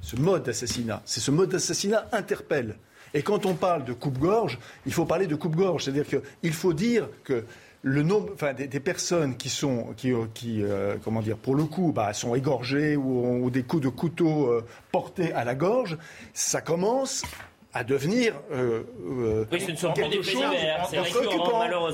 ce mode d'assassinat, c'est ce mode d'assassinat interpelle. Et quand on parle de coupe-gorge, il faut parler de coupe-gorge. C'est-à-dire qu'il faut dire que le nombre, enfin, des, des personnes qui sont, qui, euh, qui, euh, comment dire, pour le coup, bah, sont égorgées ou ont des coups de couteau euh, portés à la gorge, ça commence à devenir euh, Oui, quelque chose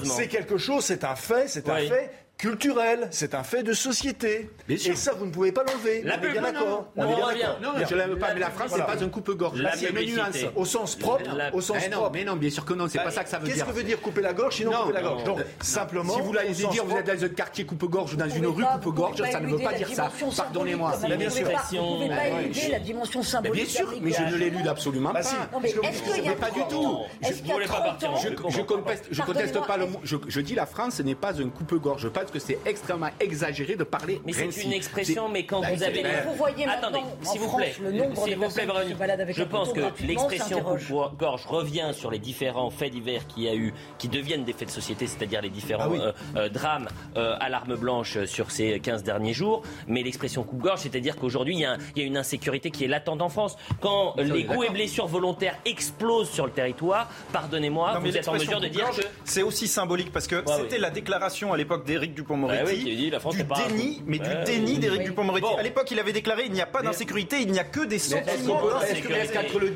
c'est quelque chose, c'est un fait, c'est un fait culturel, c'est un fait de société. Et ça, vous ne pouvez pas l'enlever. La on est bien d'accord. non, On non, est bien d'accord. Non, Bien. je l'aime pas, mais la France, c'est Voilà. pas un coupe-gorge. La C'est une nuance. Au sens propre, La- au sens non, propre. mais non, bien sûr que non, c'est Bah, pas ça que ça veut Qu'est-ce dire. que veut dire couper la gorge sinon Non, couper la gorge? Non. Donc, simplement. Si vous sens dire, vous êtes dans un quartier coupe-gorge ou dans une rue coupe-gorge, ça ne veut pas dire ça. Pardonnez-moi. bien Vous sûr. pouvez pas- vous pouvez pas éluder la dimension Mais symbolique. bien sûr, mais je ne l'élude absolument Bah pas. Non, mais pas du 30 tout. Je- est-ce qu'il y a voulez pas 30 partir en ans, Je, je conteste, pas le mot. Je, je dis la France n'est pas un coupe-gorge. Que c'est extrêmement exagéré de parler. Mais c'est une expression, mais quand Bah, vous avez... Mais vous voyez Attendez, s'il vous plaît, le nombre de s'il vous plaît, Véronique, je pense que l'expression coupe-gorge revient sur les différents faits divers qu'il y a eu, qui deviennent des faits de société, c'est-à-dire les différents Ah oui. euh, euh, drames euh, à l'arme blanche sur ces 15 derniers jours. Mais l'expression coupe-gorge, c'est-à-dire qu'aujourd'hui, il y, a une insécurité qui est latente en France. Quand les coups et blessures volontaires explosent sur le territoire, pardonnez-moi, vous êtes en mesure de dire que... C'est aussi symbolique parce que Ouais, c'était oui. la déclaration à l'époque d'Éric Dupond-Moretti. Bah oui, qui dit, la France du pas un déni, coup. mais du déni d'Éric oui. Dupond-Moretti. Bon. À l'époque, il avait déclaré il n'y a pas d'insécurité, il n'y a que des sentiments d'insécurité. est-ce que- est-ce qu'entre le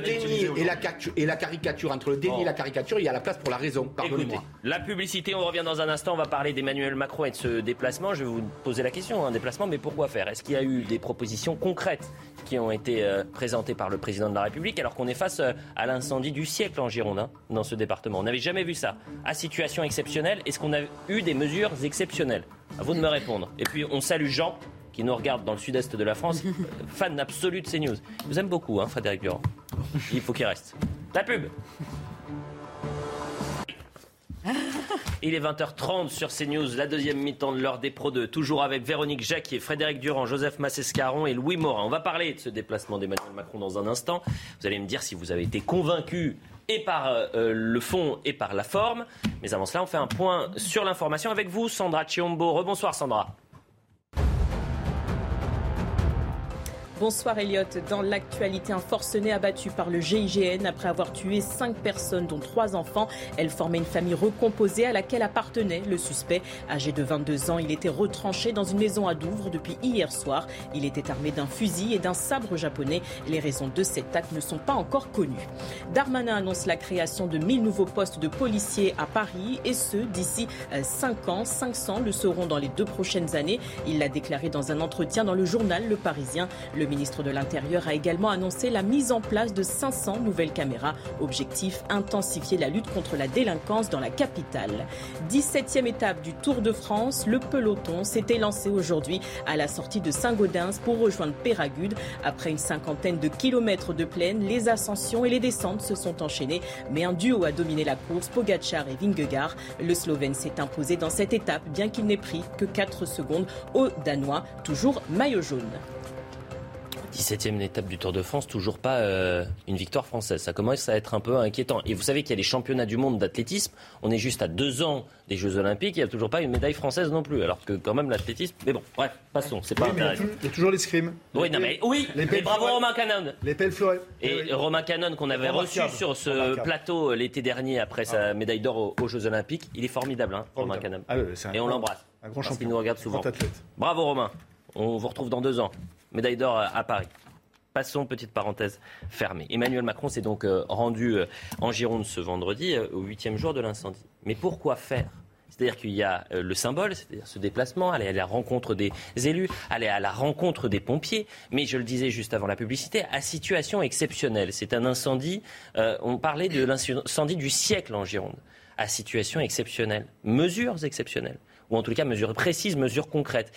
déni, et la, et la caricature, entre le déni et la caricature, il y a la place pour la raison. Pardonnez-moi. la publicité, on revient dans un instant. On va parler d'Emmanuel Macron et de ce déplacement. Je vais vous poser la question, un déplacement, mais pourquoi faire? Est-ce qu'il y a eu des propositions concrètes qui ont été euh, présentées par le président de la République alors qu'on est face euh, à l'incendie du siècle en Gironde, hein, dans ce département? On n'avait jamais vu ça. À situation exceptionnelle, est-ce qu'on a eu des mesures exceptionnelles À vous de me répondre. Et puis, on salue Jean qui nous regarde dans le sud-est de la France, fan absolu de CNews. Je vous aime beaucoup, hein, Frédéric Durand. Il faut qu'il reste. La pub Il est 20h30 sur CNews, la deuxième mi-temps de l'heure des Pro 2. Toujours avec Véronique Jacquier, Frédéric Durand, Joseph Massescaron et Louis Morin. On va parler de ce déplacement d'Emmanuel Macron dans un instant. Vous allez me dire si vous avez été convaincu et par euh, le fond et par la forme. Mais avant cela, on fait un point sur l'information avec vous, Sandra Chiombo. Rebonsoir, Sandra. Bonsoir Elliot. Dans l'actualité, un forcené abattu par le GIGN après avoir tué cinq personnes, dont trois enfants. Elle formait une famille recomposée à laquelle appartenait le suspect. Âgé de 22 ans, il était retranché dans une maison à Douvres depuis hier soir. Il était armé d'un fusil et d'un sabre japonais. Les raisons de cet acte ne sont pas encore connues. Darmanin annonce la création de 1000 nouveaux postes de policiers à Paris et ce d'ici 5 ans. 500 le seront dans les deux prochaines années. Il l'a déclaré dans un entretien dans le journal Le Parisien. Ministre de l'Intérieur a également annoncé la mise en place de 500 nouvelles caméras. Objectif intensifier la lutte contre la délinquance dans la capitale. 17e étape du Tour de France, le peloton s'était lancé aujourd'hui à la sortie de Saint-Gaudens pour rejoindre Péragude. Après une cinquantaine de kilomètres de plaine, les ascensions et les descentes se sont enchaînées, mais un duo a dominé la course, Pogacar et Vingegaard. Le Slovène s'est imposé dans cette étape, bien qu'il n'ait pris que 4 secondes au Danois, toujours maillot jaune. 17e étape du Tour de France, toujours pas euh, une victoire française. Ça commence à être un peu inquiétant. Et vous savez qu'il y a les championnats du monde d'athlétisme. On est juste à deux ans des Jeux Olympiques. Il n'y a toujours pas une médaille française non plus. Alors que quand même l'athlétisme. Mais bon, bref, passons. C'est pas Oui, mais il y a intéressant. il y a toujours l'escrime. Oui, non, mais, oui, Les mais bravo. Romain Canon. Les pelles fleurettes. Et Romain Canon qu'on avait reçu sur ce plateau euh, l'été dernier après sa médaille d'or aux, aux Jeux Olympiques, il est formidable, hein, Romain Canon. Ah oui, Et on l'embrasse. un grand champion. qu'il nous regarde souvent. Grand athlète. Bravo Romain. On vous retrouve dans deux ans. Médaille d'or à, Paris. Passons, petite parenthèse fermée. Emmanuel Macron s'est donc euh, rendu euh, en Gironde ce vendredi, euh, au huitième jour de l'incendie. Mais pourquoi faire? C'est-à-dire qu'il y a le symbole, c'est-à-dire ce déplacement, aller à la rencontre des élus, aller à la rencontre des pompiers, mais je le disais juste avant la publicité, à situation exceptionnelle. C'est un incendie, on parlait de l'incendie du siècle en Gironde, à situation exceptionnelle, mesures exceptionnelles, ou en tout cas mesures précises, mesures concrètes.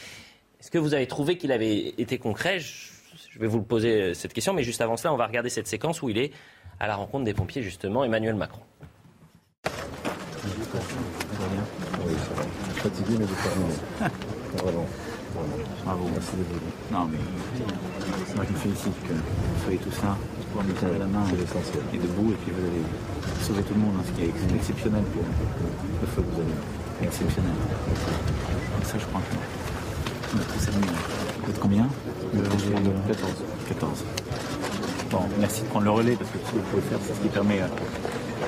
Est-ce que vous avez trouvé qu'il avait été concret? Je, je vais vous le poser euh, cette question, mais juste avant cela, on va regarder cette séquence où il est à la rencontre des pompiers, justement, Emmanuel Macron. Oui, ça va. Fatigué, mais déterminé. Vraiment. Bravo. Merci d'être venu. Non, mais c'est moi qui me félicite que vous soyez tout ça, pour me serrer la main C'est l'essentiel. et debout, et puis vous allez sauver tout le monde, hein, ce qui est ex- exceptionnel pour le feu que vous avez. Exceptionnel. Et ça, je crois que on a tous admiré. Vous êtes combien Le- 14. 14. Bon, merci de prendre le relais, parce que ce que vous pouvez faire, c'est ce qui permet euh,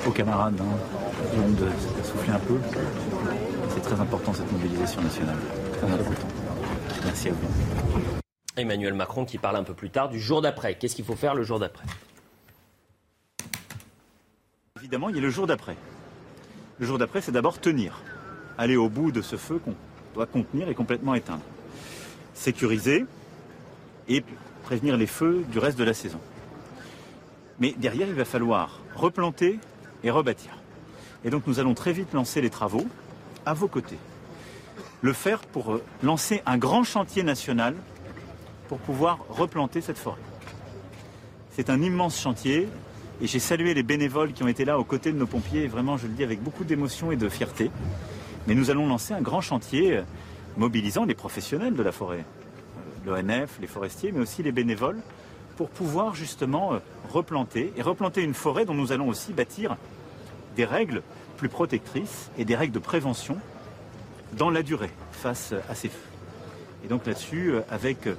aux camarades hein, de, de souffler un peu. C'est très important, cette mobilisation nationale. Très important. Merci à vous. Emmanuel Macron qui parle un peu plus tard du jour d'après. Qu'est-ce qu'il faut faire le jour d'après? Évidemment, il y a le jour d'après. Le jour d'après, c'est d'abord tenir. Aller au bout de ce feu qu'on doit contenir et complètement éteindre. Sécuriser et prévenir les feux du reste de la saison. Mais derrière, il va falloir replanter et rebâtir. Et donc nous allons très vite lancer les travaux à vos côtés. Le faire pour euh, lancer un grand chantier national pour pouvoir replanter cette forêt. C'est un immense chantier et j'ai salué les bénévoles qui ont été là aux côtés de nos pompiers, vraiment je le dis avec beaucoup d'émotion et de fierté. Mais nous allons lancer un grand chantier euh, mobilisant les professionnels de la forêt, Euh, l'ONF, les forestiers, mais aussi les bénévoles, pour pouvoir justement euh, replanter et replanter une forêt dont nous allons aussi bâtir des règles plus protectrices et des règles de prévention dans la durée face à ces feux. Et donc là-dessus, euh, avec euh,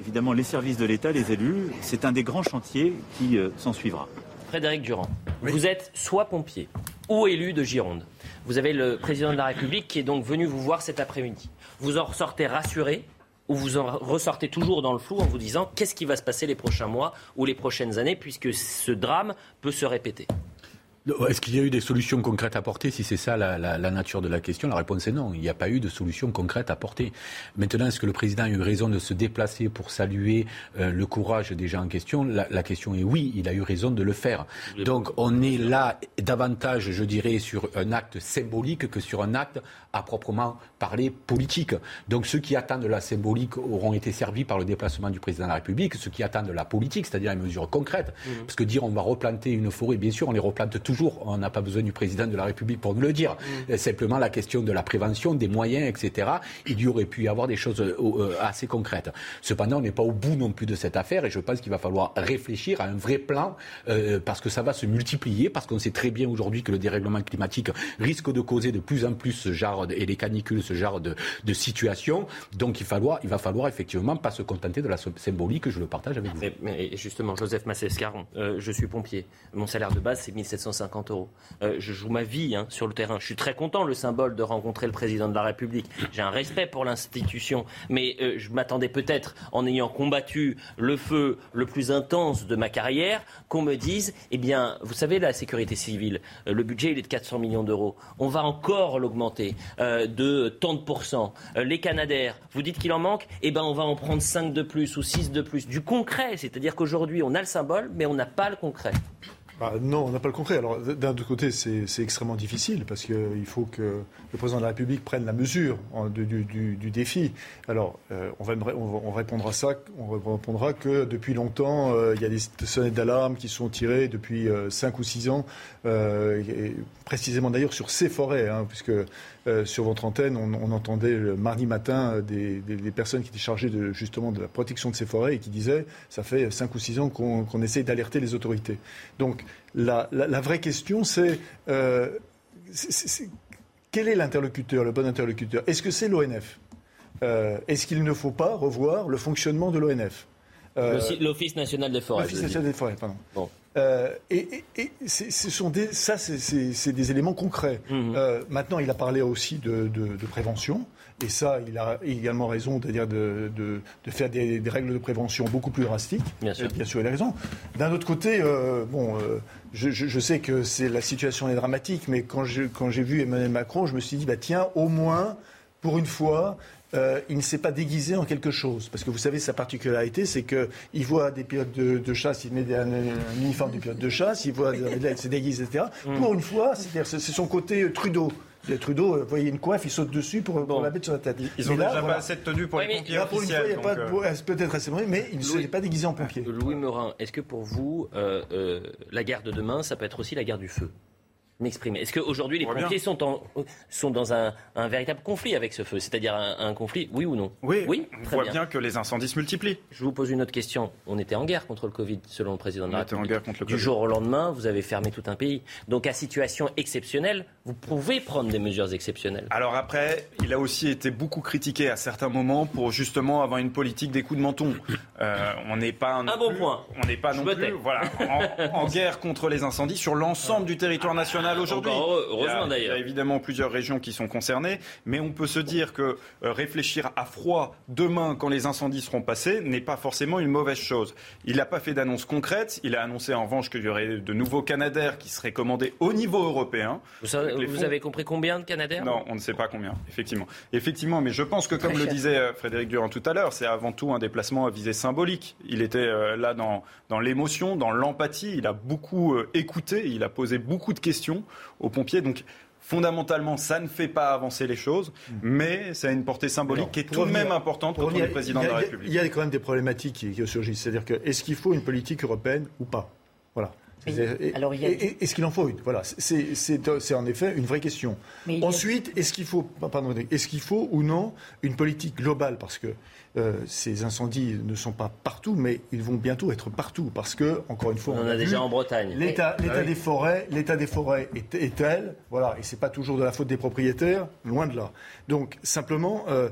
évidemment les services de l'État, les élus, c'est un des grands chantiers qui euh, s'en suivra. Frédéric Durand, vous êtes soit pompier ou élu de Gironde. Vous avez le président de la République qui est donc venu vous voir cet après-midi. Vous en ressortez rassuré ou vous en ressortez toujours dans le flou en vous disant qu'est-ce qui va se passer les prochains mois ou les prochaines années puisque ce drame peut se répéter Est-ce qu'il y a eu des solutions concrètes à apporter Si c'est ça la, la, nature de la question, la réponse est non. Il n'y a pas eu de solution concrète à apporter. Maintenant, est-ce que le président a eu raison de se déplacer pour saluer euh, le courage des gens en question? La, la, question est oui, il a eu raison de le faire. Donc on est là davantage, je dirais, sur un acte symbolique que sur un acte à proprement parler politique. Donc ceux qui attendent la symbolique auront été servis par le déplacement du président de la République. Ceux qui attendent la politique, c'est-à-dire les mesures concrètes, mmh. parce que dire on va replanter une forêt, bien sûr, on les replante toujours on n'a pas besoin du président de la République pour nous le dire. Mm. Simplement la question de la prévention, des moyens, etc. Il y aurait pu y avoir des choses euh, euh, assez concrètes. Cependant, on n'est pas au bout non plus de cette affaire et je pense qu'il va falloir réfléchir à un vrai plan euh, parce que ça va se multiplier, parce qu'on sait très bien aujourd'hui que le dérèglement climatique risque de causer de plus en plus ce genre et les canicules, ce genre de, situation. Donc il, va falloir effectivement pas se contenter de la symbolique, je le partage avec vous. Justement, Joseph Massescaron, je suis pompier. Mon salaire de base, c'est 1750 euros. Euh, je joue ma vie hein, sur le terrain. Je suis très content, le symbole, de rencontrer le président de la République. J'ai un respect pour l'institution, mais euh, je m'attendais peut-être, en ayant combattu le feu le plus intense de ma carrière, qu'on me dise, eh bien, vous savez, la sécurité civile, euh, le budget, il est de 400 millions d'euros. On va encore l'augmenter de tant de pourcents. les Canadaires, vous dites qu'il en manque, eh bien, on va en prendre 5 de plus ou 6 de plus. Du concret, c'est-à-dire qu'aujourd'hui, on a le symbole, mais on n'a pas le concret. Bah, non, on n'a pas le concret. Alors, d'un autre côté, c'est extrêmement difficile parce qu'il faut que le président de la République prenne la mesure du, défi. Alors, euh, on, va, répondra ça, on répondra que depuis longtemps, euh, il y a des sonnettes d'alarme qui sont tirées depuis 5 euh, ou 6 ans, précisément d'ailleurs sur ces forêts, hein, puisque sur votre antenne, on, entendait le mardi matin des, personnes qui étaient chargées de, justement de la protection de ces forêts et qui disaient ça fait 5 ou 6 ans qu'on essaye d'alerter les autorités. Donc, la, vraie question, euh, c'est quel est l'interlocuteur, le bon interlocuteur? Est-ce que c'est l'ONF euh, Est-ce qu'il ne faut pas revoir le fonctionnement de l'ONF euh, L'Office national des forêts. L'Office national des forêts, pardon. Et, ce sont des, ça, c'est des éléments concrets. Mmh. maintenant, il a parlé aussi de prévention. Et ça, il a également raison, c'est-à-dire de, faire des, règles de prévention beaucoup plus drastiques. Bien sûr, bien sûr il a raison. D'un autre côté, euh, bon, euh, je, sais que la situation est dramatique, mais quand j'ai quand vu Emmanuel Macron, je me suis dit, bah tiens, au moins, pour une fois, euh, il ne s'est pas déguisé en quelque chose. Parce que vous savez, sa particularité, c'est qu'il voit des pilotes de, chasse, il met un, uniforme de pilote de chasse, il voit, il se déguise, etc. Mm. Pour une fois, c'est son côté Trudeau. Trudeau, vous voyez une coiffe, il saute dessus pour, la mettre sur la tête. Ils ont déjà pas assez de tenue pour les pompiers. pour une fois, il n'y a pas euh, peut-être assez de mais il ne s'est pas déguisé en pompier. Louis Morin, est-ce que pour vous, euh, euh, la guerre de demain, ça peut être aussi la guerre du feu? M'exprimer. Est-ce qu'aujourd'hui les pompiers sont, sont dans un, véritable conflit avec ce feu? C'est-à-dire un, conflit, oui ou non? Oui, oui on voit bien. que les incendies se multiplient. Je vous pose une autre question. On était en guerre contre le Covid, selon le président de la République. en guerre contre le Covid. Du jour au lendemain, vous avez fermé tout un pays. Donc à situation exceptionnelle, vous pouvez prendre des mesures exceptionnelles. Alors après, il a aussi été beaucoup critiqué à certains moments pour justement avoir une politique des coups de menton. Euh, on n'est pas un bon point. On n'est pas non plus voilà, en, en guerre contre les incendies sur l'ensemble du territoire national aujourd'hui. Heureusement d'ailleurs. Il y a évidemment plusieurs régions qui sont concernées, mais on peut se dire que euh, réfléchir à froid demain, quand les incendies seront passés, n'est pas forcément une mauvaise chose. Il n'a pas fait d'annonce concrète. Il a annoncé en revanche qu'il y aurait de nouveaux Canadaires qui seraient commandés au niveau européen. Vous, avez compris combien de Canadaires Non, on ne sait pas combien, effectivement. Effectivement, mais je pense que, comme le disait euh, Frédéric Durand tout à l'heure, c'est avant tout un déplacement à visée symbolique. Il était euh, là dans, dans l'émotion, dans l'empathie. Il a beaucoup écouté, il a posé beaucoup de questions aux pompiers. Donc, fondamentalement, ça ne fait pas avancer les choses, mm. mais ça a une portée symbolique qui est tout de même importante pour, le président de la République. Il y a quand même des problématiques qui, surgissent. C'est-à-dire que est-ce qu'il faut une politique européenne ou pas? Voilà. Est-ce qu'il en faut une Voilà, c'est en effet une vraie question. Ensuite, est-ce qu'il faut, est-ce qu'il faut ou non une politique globale? Parce que euh, ces incendies ne sont pas partout, mais ils vont bientôt être partout parce que, encore une fois, on, en a, déjà en Bretagne. L'état ah des forêts, l'état des forêts est, tel, voilà, et c'est pas toujours de la faute des propriétaires, loin de là. Donc simplement, euh,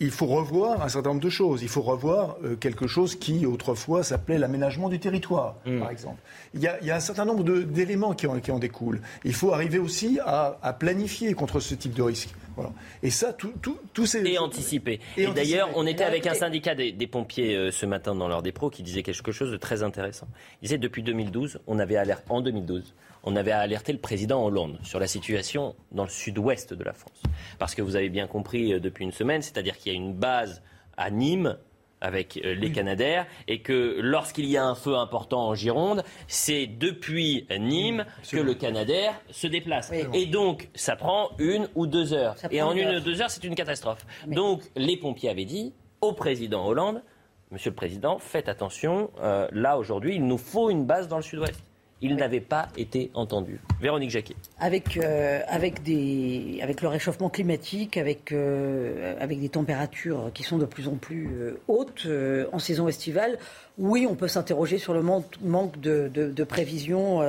il faut revoir un certain nombre de choses. Il faut revoir euh, quelque chose qui autrefois s'appelait l'aménagement du territoire, mm. par exemple. Il y, a, un certain nombre d'éléments qui en, qui en, découlent. Il faut arriver aussi à, à planifier contre ce type de risque. Voilà. Et ça, tout, ces... Et anticipé. Et Et, d'ailleurs, on était avec un syndicat des, des pompiers euh, ce matin dans l'heure des pros qui disait quelque chose de très intéressant. Il disait depuis 2012, on avait alerté, en 2012, on avait alerté le président Hollande sur la situation dans le sud-ouest de la France. Parce que vous avez bien compris euh, depuis une semaine, c'est-à-dire qu'il y a une base à Nîmes avec euh, les Canadaires et que lorsqu'il y a un feu important en Gironde, c'est depuis Nîmes que le Canadair se déplace. Et donc, ça prend une ou deux heures. Ça Et en une heure. ou deux heures, c'est une catastrophe. Donc, les pompiers avaient dit au président Hollande, Monsieur le Président, faites attention, euh, là aujourd'hui, il nous faut une base dans le sud-ouest. Il n'avait pas été entendu. Véronique Jacquet. Avec, euh, avec, le réchauffement climatique, avec, euh, avec des températures qui sont de plus en plus euh, hautes en saison estivale, oui, on peut s'interroger sur le manque, de, de, de prévision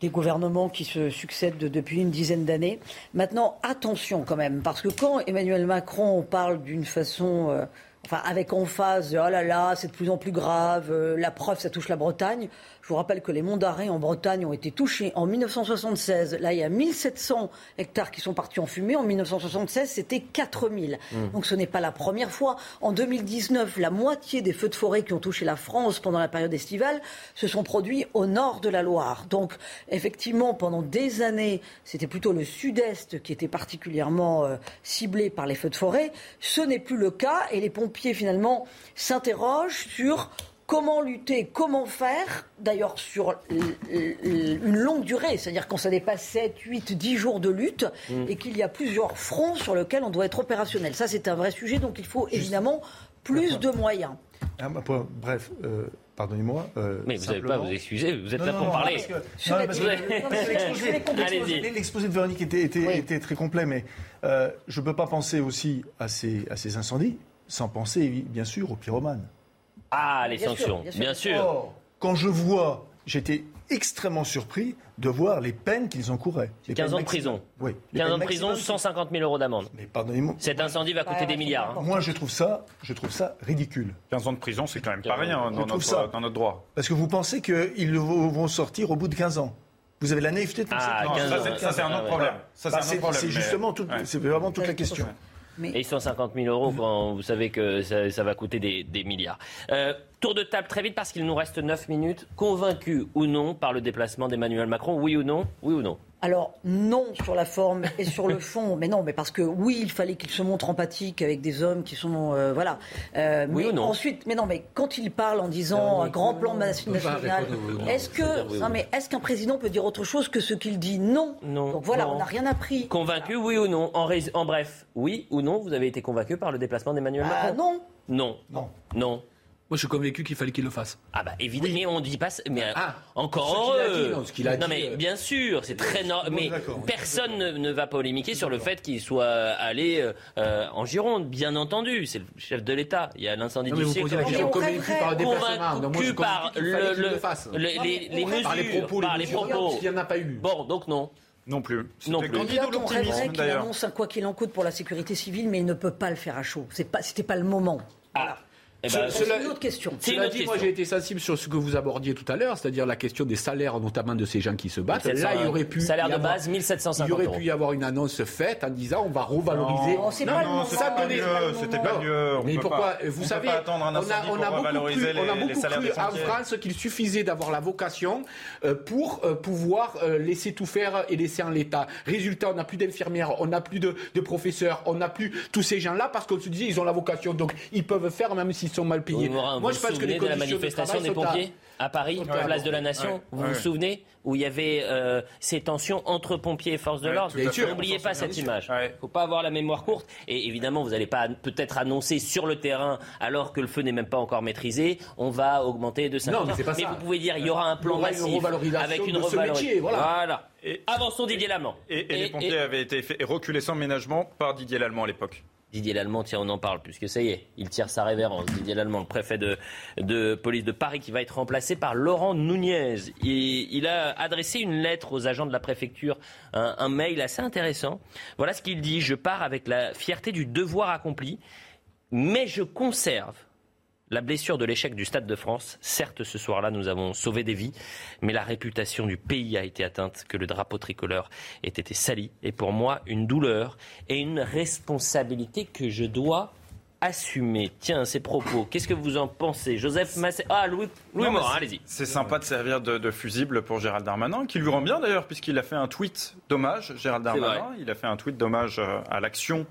des gouvernements qui se succèdent de- depuis une dizaine d'années. Maintenant, attention quand même, parce que quand Emmanuel Macron parle d'une façon... Enfin, avec emphase, oh là là, c'est de plus en plus grave, la preuve, ça touche la Bretagne. Je vous rappelle que les monts d'arrêt en Bretagne ont été touchés en 1976. Là, il y a 1700 hectares qui sont partis en fumée. En 1976, c'était 4000. Mm. Donc ce n'est pas la première fois. En 2019, la moitié des feux de forêt qui ont touché la France pendant la période estivale se sont produits au nord de la Loire. Donc effectivement, pendant des années, c'était plutôt le sud-est qui était particulièrement euh, ciblé par les feux de forêt. Ce n'est plus le cas et les pompiers finalement s'interrogent sur Comment lutter Comment faire D'ailleurs, sur une longue durée, c'est-à-dire quand ça dépasse 7, 8, 10 jours de lutte Mm. et qu'il y a plusieurs fronts sur lesquels on doit être opérationnel. Ça, c'est un vrai sujet, donc il faut évidemment plus de moyens. Ah, bah, bref, euh, pardonnez-moi. euh, Mais vous n'avez pas vous excuser, vous êtes Non, là non, pour non, parler. l'exposé- de Véronique était, était- était- était très complet, mais euh, je ne peux pas penser aussi à ces, à ces incendies sans penser, bien sûr, aux pyromanes. Ah, les Bien sûr, sanctions, bien bien sûr. sûr. Or, quand je vois, j'étais extrêmement surpris de voir les peines qu'ils encouraient. Les 15 peines ans de prison. Oui. les 15 ans de prison, maximum. 150 000 euros d'amende. Mais pardonnez-moi. Cet incendie va coûter des milliards. hein. Moi, je trouve ça, je trouve ça ridicule. 15 ans de prison, c'est quand même pas rien Je dans trouve notre, ça. dans notre droit. Parce que vous pensez qu'ils vont sortir au bout de 15 ans. Vous avez la naïveté de penser Ah, que- Non, 15 ça, c'est- un ah, autre problème. Ça, c'est Bah, justement, tout- Ouais. c'est vraiment toute la question. Et 150 000 euros quand vous savez que ça, va coûter des, des milliards. Euh, tour de table très vite parce qu'il nous reste 9 minutes. Convaincu ou non par le déplacement d'Emmanuel Macron Oui ou non Oui ou non Alors non sur la forme et sur le fond, mais non, mais parce que oui, il fallait qu'il se montre empathique avec des hommes qui sont euh, voilà. Euh, Oui mais ou non ensuite, mais non, mais quand il parle en disant un grand plan national, est-ce que non, mais est-ce qu'un président peut dire autre chose que ce qu'il dit Non. Non. Donc voilà, Non. on n'a rien appris. Convaincu, oui ou non en, rés- en bref, oui ou non, vous avez été convaincu par le déplacement d'Emmanuel Ah Macron non. Non. Non. Non. Moi, je suis convaincu qu'il fallait qu'il le fasse. Ah bah évidemment, mais on dit pas, ça- mais Ah, encore ce qu'il a heureux. dit, non, ce qu'il a non dit, mais euh, bien sûr, c'est très normal. Mais personne ne, ne va polémiquer sur le fait qu'il soit allé euh, euh, en Gironde, bien entendu. C'est le chef de l'État. Il y a l'incendie Non, du siècle. convaincu par suis Convaincu par les, les mesures, Par les propos, il n'y en a pas eu. Bon, donc non. Non plus. Non plus. candidat Là, ou on rêverait l'optimisme qu'il d'ailleurs annonce un quoi qu'il en coûte pour la sécurité civile, mais il ne peut pas le faire à chaud. C'est pas, c'était pas le moment. Voilà. Eh ben, C'est une autre question. C'est une autre dit, moi question. j'ai été sensible sur ce que vous abordiez tout à l'heure, c'est-à-dire la question des salaires, notamment de ces gens qui se battent. 1700, Là, il y aurait pu. salaire y de avoir- base, 1750 Il y aurait euros. pu y avoir une annonce faite en disant on va revaloriser. Non, c'est pas le moment. ça C'était pas donnait- mieux, c'était pas Non. mieux. On Mais pourquoi pas- Vous on savez, on a, on beaucoup cru, on a beaucoup en. France qu'il suffisait d'avoir la vocation euh, pour euh, pouvoir euh, laisser tout faire et laisser en l'état. Résultat, on n'a plus d'infirmières, on n'a plus de, de professeurs, on n'a plus tous ces gens-là parce qu'on se disait ils ont la vocation, donc ils peuvent faire même s'ils sont mal payés. Morin, Moi, vous je vous pense que les souvenez de la de manifestation des à- pompiers à Paris, Ouais. place de la Nation? Ouais. Vous Ouais. vous souvenez Où il y avait euh, ces tensions entre pompiers et forces de Ouais, l'ordre? N'oubliez pas cette image. sûr. Ouais. faut pas avoir la mémoire courte. Et évidemment, vous n'allez pas peut-être annoncer sur le terrain, alors que le feu n'est même pas encore maîtrisé, on va augmenter de 5 Non, mais c'est pas ça. vous pouvez dire il y aura un plan Il aura massif avec une revalorisation. voilà. Et- Avançons Didier Lallemand. Et, et les pompiers avaient été reculés sans ménagement par Didier Lallemand à l'époque. Didier Lallemand, tiens, on en parle, puisque ça y est, il tire sa révérence. Didier Lallemand, le préfet de, police de Paris, qui va être remplacé par Laurent Nunez. Et il a adressé une lettre aux agents de la préfecture, un mail assez intéressant. Voilà ce qu'il dit. Je pars avec la fierté du devoir accompli, mais je conserve La blessure de l'échec du Stade de France, certes ce soir-là nous avons sauvé des vies, mais la réputation du pays a été atteinte, que le drapeau tricolore ait été sali. Et pour moi, une douleur et une responsabilité que je dois assumer. Tiens, ces propos, qu'est-ce que vous en pensez? Joseph Massé. Ah, Louis, Louis Morin, c'est- allez-y. C'est sympa de servir de, de fusible pour Gérald Darmanin, qui lui rend bien d'ailleurs, puisqu'il a fait un tweet d'hommage, Gérald Darmanin. Il a fait un tweet d'hommage euh, à l'action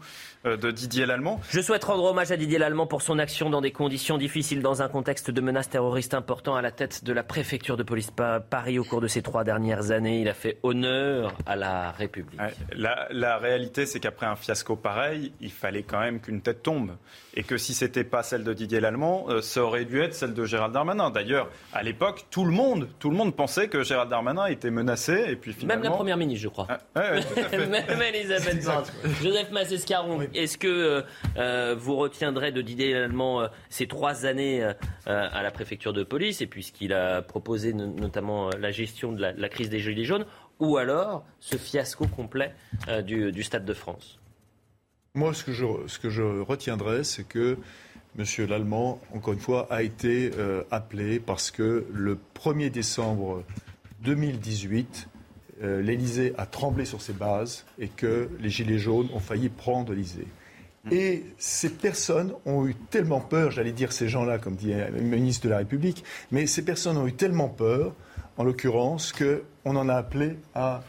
euh, de Didier Lallemand. Je souhaite rendre hommage à Didier Lallemand pour son action dans des conditions difficiles dans un contexte de menaces terroristes important à la tête de la préfecture de police Pa- Paris au cours de ces trois dernières années. Il a fait honneur à la République. Ouais, La, la réalité, c'est qu'après un fiasco pareil, il fallait quand même qu'une tête tombe. Et que si c'était pas celle de Didier Lallemand, euh, ça aurait dû être celle de Gérald Darmanin. D'ailleurs, à l'époque, tout le monde, tout le monde pensait que Gérald Darmanin était menacé. Et puis finalement, Même la première ministre, je crois. Tout à fait. Même Elisabeth Borne. Joseph Massescaron, est-ce que euh, euh, vous retiendrez de Didier Lallemand euh, ces trois années à la préfecture de police, et puisqu'il a proposé no- notamment la gestion de la, la crise des Gilets jaunes, ou alors ce fiasco complet euh, du, du Stade de France? Moi, ce que je, ce que je retiendrai, c'est que M. Lallemand, encore une fois, a été euh, appelé parce que le 1er décembre 2018, euh, l'Élysée a tremblé sur ses bases et que les Gilets jaunes ont failli prendre l'Élysée. Et ces personnes ont eu tellement peur, j'allais dire ces gens-là, comme dit le ministre de la République, mais ces personnes ont eu tellement peur, en l'occurrence, qu'on en a appelé à,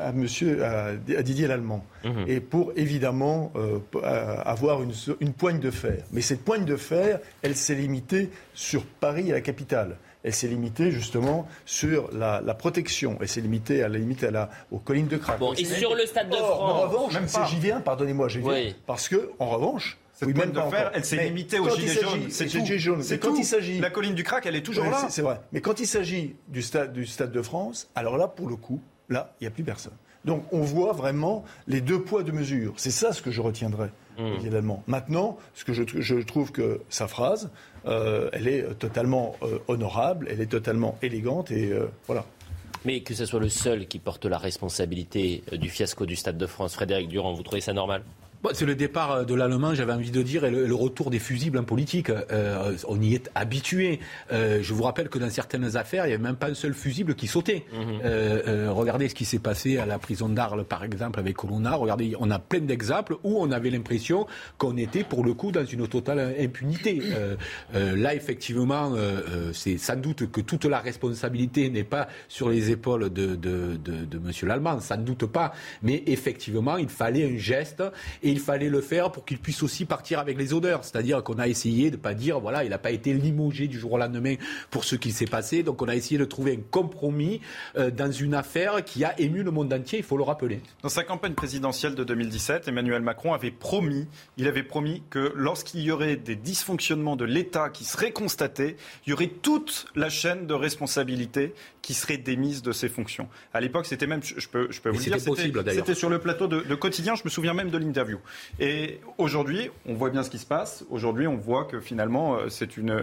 à, monsieur, à, à Didier Lallemand. Et pour évidemment euh, avoir une, une poigne de fer. Mais cette poigne de fer, elle s'est limitée sur Paris et la capitale. Elle s'est limitée justement sur la, la protection. Elle s'est limitée à la limite à la, aux collines de Crac. Bon, et sur le Stade de Or, En France revanche, Même c'est- pas. j'y viens, pardonnez-moi, j'y viens. Oui. Parce que, en revanche, Cette oui, même de encore. elle s'est limitée aux gilets jaunes. C'est gilets jaunes. C'est Mais quand tout. il s'agit La colline du crack, elle est toujours Ouais, là. c'est- vrai. Mais quand il s'agit du stade, du stade de France, alors là, pour le coup, là, il n'y a plus personne. Donc on voit vraiment les deux poids, deux mesures. C'est ça ce que je retiendrai, évidemment. Maintenant, ce que je, je trouve que sa phrase, euh, elle est totalement euh, honorable, elle est totalement élégante et euh, voilà. Mais que ce soit le seul qui porte la responsabilité euh, du fiasco du Stade de France, Frédéric Durand, vous trouvez ça normal? Bon, c'est le départ euh, de l'allemand, j'avais envie de dire, et le, le retour des fusibles en politique. Euh, on y est habitué. Euh, je vous rappelle que dans certaines affaires, il n'y avait même pas un seul fusible qui sautait. Euh, regardez ce qui s'est passé à la prison d'Arles, par exemple, avec Colonna. Regardez, on a plein d'exemples où on avait l'impression qu'on était, pour le coup, dans une totale impunité. Là, effectivement, c'est sans doute que toute la responsabilité n'est pas sur les épaules de, de, de, de Monsieur l'Allemand, sans doute pas. Mais effectivement, il fallait un geste et il fallait le faire pour qu'il puisse aussi partir avec les odeurs. C'est-à-dire qu'on a essayé de pas dire, voilà, il n'a pas été limogé du jour au lendemain pour ce qui s'est passé. Donc on a essayé de trouver un compromis euh, dans une affaire qui a ému le monde entier, il faut le rappeler. Dans sa campagne présidentielle de 2017, Emmanuel Macron avait promis, il avait promis que lorsqu'il y aurait des dysfonctionnements de l'État qui seraient constatés, il y aurait toute la chaîne de responsabilité qui serait démise de ses fonctions. À l'époque, c'était même, je peux, je peux vous le dire, c'était sur le plateau de, de quotidien. Je me souviens même de l'interview. Et aujourd'hui, on voit bien ce qui se passe. Aujourd'hui, on voit que finalement, euh, c'est une,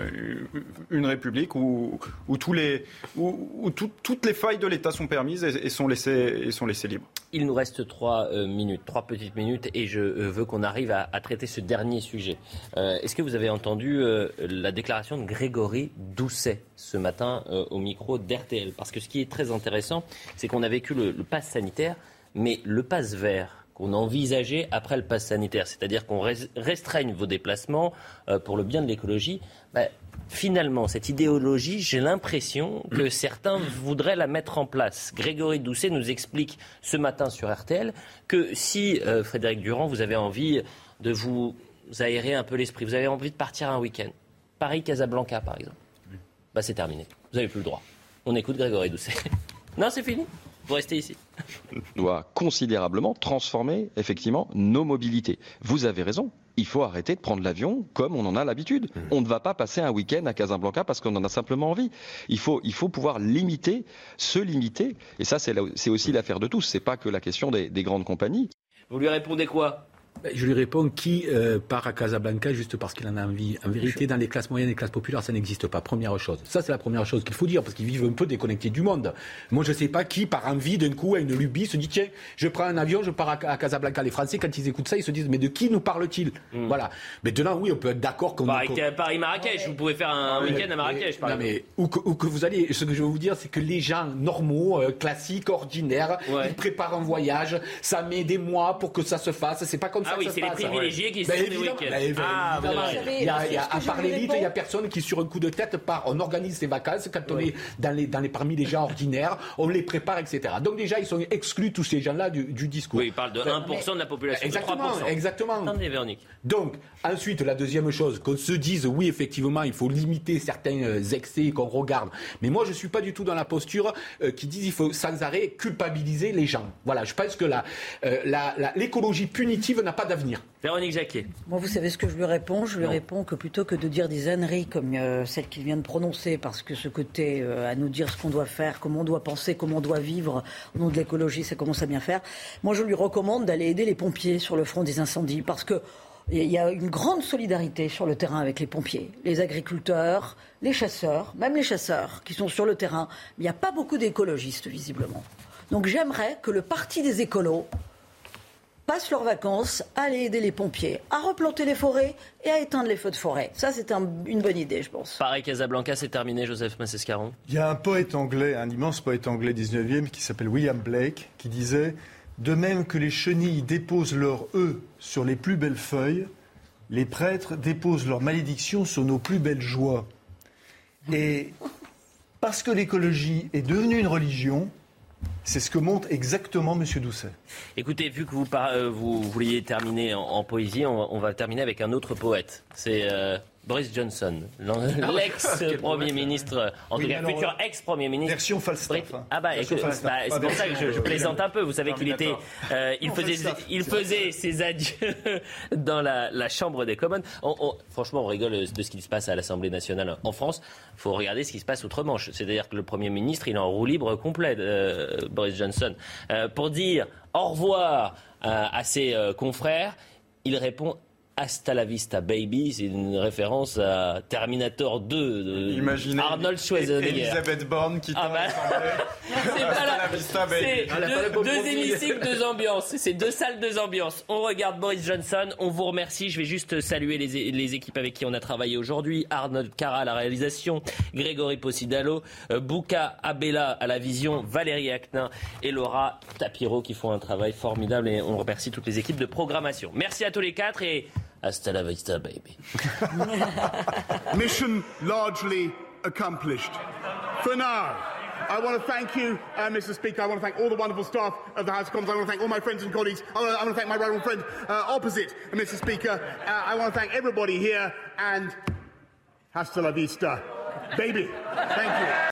une république où, où, tous les, où, où tout- toutes les failles de l'État sont permises et, et sont laissées, et sont laissées libres. Il nous reste trois euh, minutes, trois petites minutes, et je euh, veux qu'on arrive à, à traiter ce dernier sujet. Euh, Est-ce que vous avez entendu euh, la déclaration de Grégory Doucet? Ce matin euh, au micro d'RTL Parce que ce qui est très intéressant, c'est qu'on a vécu le, le pass sanitaire, mais le pass vert qu'on a envisagé après le pass sanitaire, c'est-à-dire qu'on res- restreigne vos déplacements euh, pour le bien de l'écologie, bah, finalement, cette idéologie, j'ai l'impression que certains voudraient la mettre en place. Grégory Doucet nous explique ce matin sur RTL que si, euh, Frédéric Durand, vous avez envie de vous aérer un peu l'esprit, vous avez envie de partir un week-end, Paris-Casablanca par exemple, bah, c'est terminé. Vous n'avez plus le droit. On écoute Grégory Doucet. non, c'est fini. Vous restez ici. doit considérablement transformer effectivement nos mobilités. Vous avez raison. Il faut arrêter de prendre l'avion comme on en a l'habitude. On ne va pas passer un week-end à Casablanca parce qu'on en a simplement envie. Il faut, il faut pouvoir limiter, se limiter. Et ça, c'est aussi l'affaire de tous. C'est pas que la question des, des grandes compagnies. Vous lui répondez quoi? Je lui réponds qui euh, part à Casablanca juste parce qu'il en a envie. En vérité, dans les classes moyennes et les classes populaires, ça n'existe pas. Première chose. Ça, c'est la première chose qu'il faut dire parce qu'ils vivent un peu déconnectés du monde. Moi, je ne sais pas qui, par envie, d'un coup, a une lubie, se dit tiens, je prends un avion, je pars à, Casablanca. Les Français, quand ils écoutent ça, ils se disent mais de qui nous parle-t-il? Hmm. Voilà. Maintenant, oui, on peut être d'accord qu'on. Paris-Marrakech, vous pouvez faire un week-end à Marrakech, par non, mais où que, vous allez, ce que je veux vous dire, c'est que les gens normaux, euh, classiques, ordinaires, ils préparent un voyage. Ça met des mois pour que ça se fasse. C'est pas comme ça ah, oui, c'est les privilégiés qui ben, sont des week-ends. ah, il y a, il y a, à part l'élite, il y a personne qui, sur un coup de tête, part. On organise ses vacances quand on est dans les, dans les, parmi les gens ordinaires, on les prépare, etc. Donc déjà, ils sont exclus, tous ces gens-là, du, du, discours. Oui, il parle de 1% de la population. Exactement, de 3%. exactement. Attendez, Véronique. Donc, ensuite, la deuxième chose, qu'on se dise, oui, effectivement, il faut limiter certains euh, excès qu'on regarde. Mais moi, je ne suis pas du tout dans la posture euh, qui dit qu'il faut sans arrêt culpabiliser les gens. Voilà, je pense que euh, l'écologie punitive n'a pas d'avenir. Véronique Jacquet. Moi, vous savez ce que je lui réponds? Je lui réponds que plutôt que de dire des âneries comme celle qu'il vient de prononcer, parce que ce côté à nous dire ce qu'on doit faire, comment on doit penser, comment on doit vivre au nom de l'écologie, ça commence à bien faire. Moi, je lui recommande d'aller aider les pompiers sur le front des incendies, parce que il y a une grande solidarité sur le terrain avec les pompiers, les agriculteurs, les chasseurs, même les chasseurs qui sont sur le terrain. Il n'y a pas beaucoup d'écologistes, visiblement. Donc j'aimerais que le parti des écolos passe leurs vacances à aller aider les pompiers à replanter les forêts et à éteindre les feux de forêt. Ça, c'est une bonne idée, je pense. Pareil, Casablanca, c'est terminé, Joseph Massescaron. Il y a un poète anglais, un immense poète anglais 19e qui s'appelle William Blake, qui disait de même que les chenilles déposent leurs œufs sur les plus belles feuilles, les prêtres déposent leur malédiction sur nos plus belles joies. Et parce que l'écologie est devenue une religion, c'est ce que montre exactement M. Doucet. Écoutez, vu que vous, euh, vouliez terminer en, poésie, on, va terminer avec un autre poète. C'est euh, Boris Johnson, ah l'ex-premier ministre, en tout cas futur ex-premier ministre. Version Falstaff. Hein. Ah bah, bah c'est pour ça que je, plaisante un peu. Vous savez qu'il était, euh, il faisait, il faisait ses adieux dans la, Chambre des Commons. franchement, on rigole de ce qui se passe à l'Assemblée nationale en France. Il faut regarder ce qui se passe outre-Manche. C'est-à-dire que le Premier ministre, il est en roue libre complet, euh, Boris Johnson, euh, pour dire au revoir à ses confrères. Il répond Hasta la vista baby, c'est une référence à Terminator 2 de Arnold Schwarzenegger. Elisabeth Borne qui ah bah. C'est pas la... vista baby. Deux, deux hémicycles, deux ambiances. C'est deux salles, deux ambiances. On regarde Boris Johnson. On vous remercie. Je vais juste saluer les, les équipes avec qui on a travaillé aujourd'hui. Arnold Cara à la réalisation, Grégory Possidalo, euh, Bouka Abella à la vision, Valérie Acnin et Laura Tapiro qui font un travail formidable et on remercie toutes les équipes de programmation. Merci à tous les quatre et Hasta la vista, baby. Mission largely accomplished. For now. I want to thank you, uh, Mr. Speaker. I want to thank all the wonderful staff of the House of Commons. I want to thank all my friends and colleagues. I want to, I want to thank my rival friend uh, opposite, Mr. Speaker. Uh, I want to thank everybody here and hasta la vista, baby. Thank you.